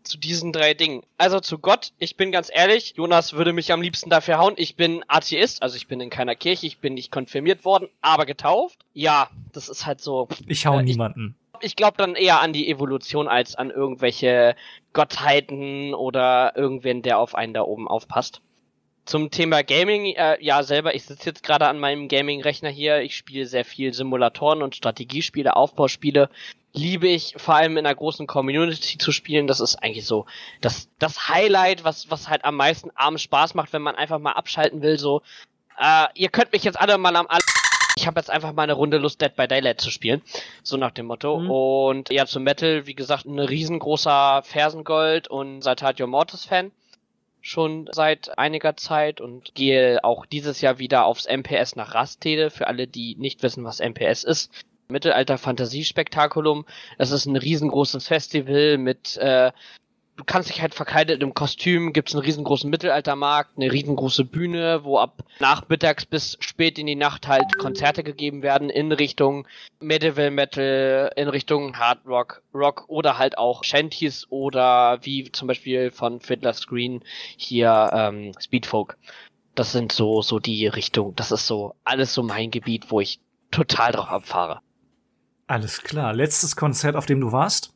Zu diesen drei Dingen. Also zu Gott, ich bin ganz ehrlich, Jonas würde mich am liebsten dafür hauen. Ich bin Atheist, also ich bin in keiner Kirche, ich bin nicht konfirmiert worden, aber getauft. Ja, das ist halt so. Ich hau Äh, ich- niemanden. Ich glaube dann eher an die Evolution als an irgendwelche Gottheiten oder irgendwen, der auf einen da oben aufpasst. Zum Thema Gaming, äh, ja selber, ich sitze jetzt gerade an meinem Gaming-Rechner hier, ich spiele sehr viel Simulatoren und Strategiespiele, Aufbauspiele. Liebe ich vor allem in einer großen Community zu spielen, das ist eigentlich so das, das Highlight, was, was halt am meisten abends Spaß macht, wenn man einfach mal abschalten will, so. Äh, ihr könnt mich jetzt alle mal am alle ich habe jetzt einfach mal eine Runde Lust, Dead by Daylight zu spielen. So nach dem Motto. Mhm. Und ja, zum Metal, wie gesagt, ein riesengroßer Fersengold und Saltatio Mortis Fan. Schon seit einiger Zeit und gehe auch dieses Jahr wieder aufs MPS nach Rastede. Für alle, die nicht wissen, was MPS ist. Mittelalter Fantasiespektakulum. Es ist ein riesengroßes Festival mit, äh, du kannst dich halt verkleidet im Kostüm, gibt's einen riesengroßen Mittelaltermarkt, eine riesengroße Bühne, wo ab nachmittags bis spät in die Nacht halt Konzerte gegeben werden in Richtung Medieval Metal, in Richtung Hard Rock, Rock oder halt auch Shanties oder wie zum Beispiel von Fiddler Screen hier ähm, Speedfolk. Das sind so, so die Richtung, das ist so alles so mein Gebiet, wo ich total drauf abfahre. Alles klar. Letztes Konzert, auf dem du warst?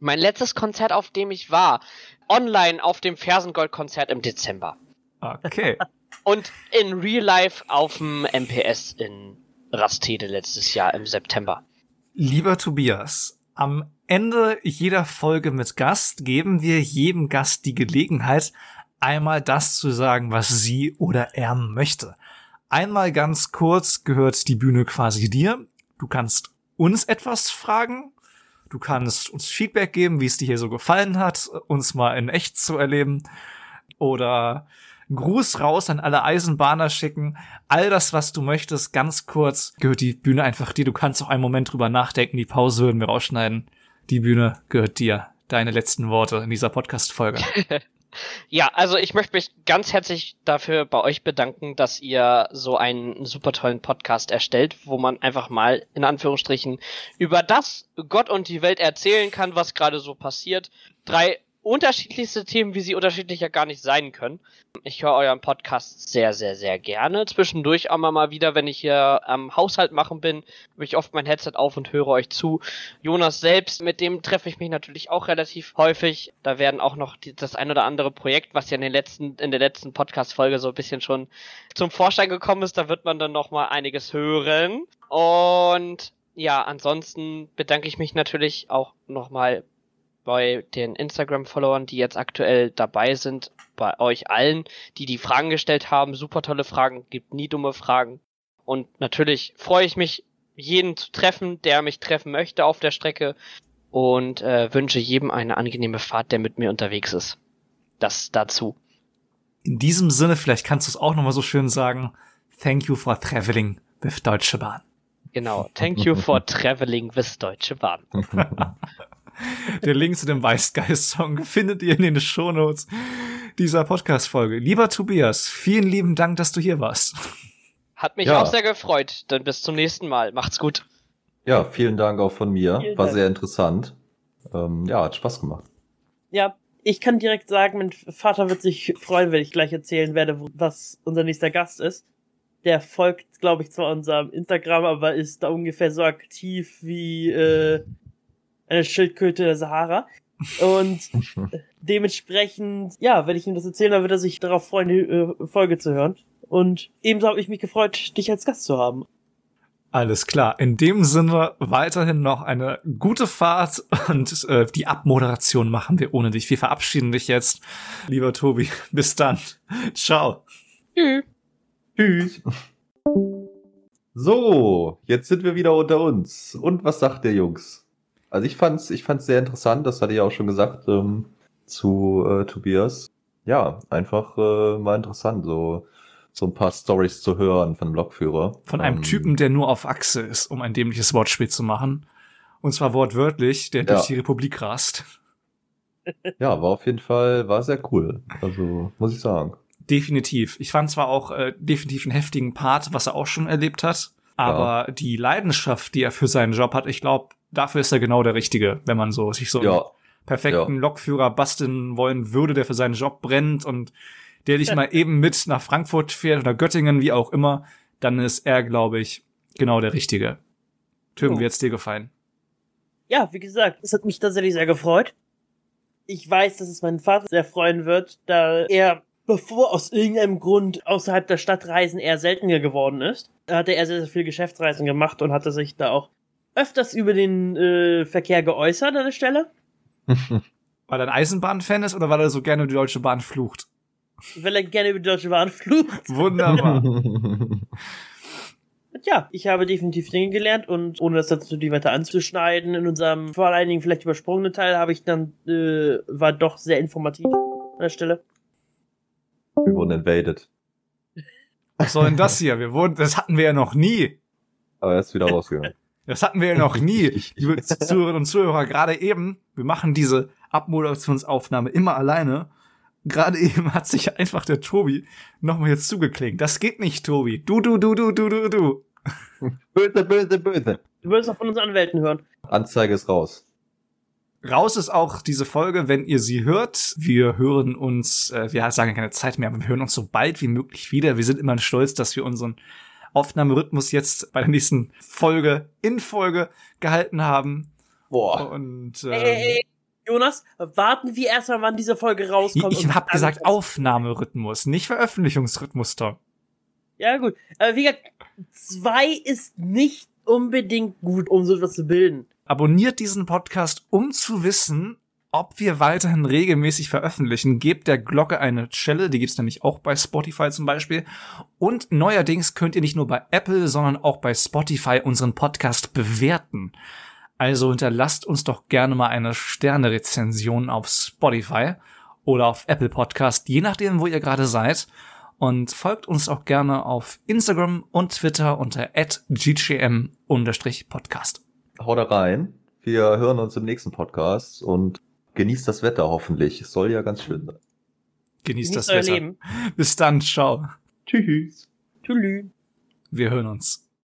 Mein letztes Konzert, auf dem ich war, online auf dem Fersengold-Konzert im Dezember. Okay. [LAUGHS] Und in Real Life auf dem MPS in Rastede letztes Jahr im September. Lieber Tobias, am Ende jeder Folge mit Gast geben wir jedem Gast die Gelegenheit, einmal das zu sagen, was sie oder er möchte. Einmal ganz kurz gehört die Bühne quasi dir. Du kannst uns etwas fragen. Du kannst uns Feedback geben, wie es dir hier so gefallen hat, uns mal in echt zu erleben. Oder Gruß raus an alle Eisenbahner schicken. All das, was du möchtest, ganz kurz, gehört die Bühne einfach dir. Du kannst auch einen Moment drüber nachdenken. Die Pause würden wir rausschneiden. Die Bühne gehört dir. Deine letzten Worte in dieser Podcast-Folge. [LAUGHS] Ja, also ich möchte mich ganz herzlich dafür bei euch bedanken, dass ihr so einen super tollen Podcast erstellt, wo man einfach mal in Anführungsstrichen über das Gott und die Welt erzählen kann, was gerade so passiert. Drei unterschiedlichste Themen, wie sie unterschiedlicher gar nicht sein können. Ich höre euren Podcast sehr, sehr, sehr gerne. Zwischendurch auch mal wieder, wenn ich hier am Haushalt machen bin, habe ich oft mein Headset auf und höre euch zu. Jonas selbst, mit dem treffe ich mich natürlich auch relativ häufig. Da werden auch noch die, das ein oder andere Projekt, was ja in den letzten, in der letzten Podcast-Folge so ein bisschen schon zum Vorschein gekommen ist, da wird man dann noch mal einiges hören. Und ja, ansonsten bedanke ich mich natürlich auch noch mal bei den Instagram-Followern, die jetzt aktuell dabei sind, bei euch allen, die die Fragen gestellt haben. Super tolle Fragen, gibt nie dumme Fragen. Und natürlich freue ich mich, jeden zu treffen, der mich treffen möchte auf der Strecke und äh, wünsche jedem eine angenehme Fahrt, der mit mir unterwegs ist. Das dazu. In diesem Sinne, vielleicht kannst du es auch nochmal so schön sagen. Thank you for traveling with Deutsche Bahn. Genau. Thank you for traveling with Deutsche Bahn. [LAUGHS] Der Link zu dem Weißgeist-Song findet ihr in den Shownotes dieser Podcast-Folge. Lieber Tobias, vielen lieben Dank, dass du hier warst. Hat mich Ja. auch sehr gefreut. Dann bis zum nächsten Mal. Macht's gut. Ja, vielen Dank auch von mir. Vielen War Dank. sehr interessant. Ähm, ja, hat Spaß gemacht. Ja, ich kann direkt sagen, mein Vater wird sich freuen, wenn ich gleich erzählen werde, was unser nächster Gast ist. Der folgt, glaube ich, zwar unserem Instagram, aber ist da ungefähr so aktiv wie äh, eine Schildkröte der Sahara. Und [LAUGHS] dementsprechend, ja, wenn ich ihm das erzähle, dann wird er sich darauf freuen, die äh, Folge zu hören. Und ebenso habe ich mich gefreut, dich als Gast zu haben. Alles klar. In dem Sinne weiterhin noch eine gute Fahrt und äh, die Abmoderation machen wir ohne dich. Wir verabschieden dich jetzt. Lieber Tobi, [LAUGHS] bis dann. Ciao. Tschüss. Tschüss. So, jetzt sind wir wieder unter uns. Und was sagt der Jungs? Also ich fand's, ich fand's sehr interessant, das hatte ich auch schon gesagt ähm, zu äh, Tobias. Ja, einfach äh, mal interessant, so so ein paar Stories zu hören von einem Lokführer. Von einem Ähm, Typen, der nur auf Achse ist, um ein dämliches Wortspiel zu machen. Und zwar wortwörtlich, der Ja. durch die Republik rast. Ja, war auf jeden Fall, war sehr cool. Also, muss ich sagen. Definitiv. Ich fand zwar auch äh, definitiv einen heftigen Part, was er auch schon erlebt hat, aber die Leidenschaft, die er für seinen Job hat, ich glaube, dafür ist er genau der Richtige, wenn man so sich so einen Ja, perfekten Lokführer basteln wollen würde, der für seinen Job brennt und der dich mal eben mit nach Frankfurt fährt oder Göttingen, wie auch immer, dann ist er, glaube ich, genau der Richtige. Tim, Oh. wie hat's dir gefallen? Ja, wie gesagt, es hat mich tatsächlich sehr gefreut. Ich weiß, dass es meinen Vater sehr freuen wird, da er, bevor aus irgendeinem Grund außerhalb der Stadtreisen eher seltener geworden ist, hatte er sehr, sehr viel Geschäftsreisen gemacht und hatte sich da auch öfters über den äh, Verkehr geäußert an der Stelle. [LAUGHS] Weil er ein Eisenbahnfan ist oder weil er so gerne die Deutsche Bahn flucht? Weil er gerne über die Deutsche Bahn flucht. Wunderbar. Und [LAUGHS] ja, ich habe definitiv Dinge gelernt und ohne das dazu die weiter anzuschneiden, in unserem vor allen Dingen vielleicht übersprungenen Teil habe ich dann, äh, war doch sehr informativ an der Stelle. wir wurden invaded. Was soll denn das hier? Wir wurden, das hatten wir ja noch nie. Aber er ist wieder rausgegangen. Das hatten wir ja noch nie. [LAUGHS] Liebe Zuhörerinnen und Zuhörer, gerade eben, wir machen diese Abmoderationsaufnahme immer alleine. Gerade eben hat sich einfach der Tobi nochmal jetzt zugeklingt. Das geht nicht, Tobi. Du, du, du, du, du, du, du. Böse, böse, böse. Du wirst auch von unseren Anwälten hören. Anzeige ist raus. Raus ist auch diese Folge, wenn ihr sie hört. Wir hören uns, äh, wir sagen keine Zeit mehr, aber wir hören uns so bald wie möglich wieder. Wir sind immer stolz, dass wir unseren Aufnahmerhythmus jetzt bei der nächsten Folge in Folge gehalten haben. Boah. Und ähm, Ey, ey, Jonas, warten wir erstmal, wann diese Folge rauskommt. ich und habe gesagt Aufnahmerhythmus, nicht Veröffentlichungsrhythmus, Tom. Ja, gut. Aber wie gesagt, zwei ist nicht unbedingt gut, um so etwas zu bilden. Abonniert diesen Podcast, um zu wissen, ob wir weiterhin regelmäßig veröffentlichen. Gebt der Glocke eine Schelle, die gibt's nämlich auch bei Spotify zum Beispiel. Und neuerdings könnt ihr nicht nur bei Apple, sondern auch bei Spotify unseren Podcast bewerten. Also hinterlasst uns doch gerne mal eine Sterne-Rezension auf Spotify oder auf Apple Podcast, je nachdem, wo ihr gerade seid. Und folgt uns auch gerne auf Instagram und Twitter unter ggm-podcast. Haut rein. Wir hören uns im nächsten Podcast und genießt das Wetter hoffentlich. Es soll ja ganz schön sein. Genießt das euer Wetter. Leben. Bis dann, ciao. Tschüss. Tschüss. Wir hören uns.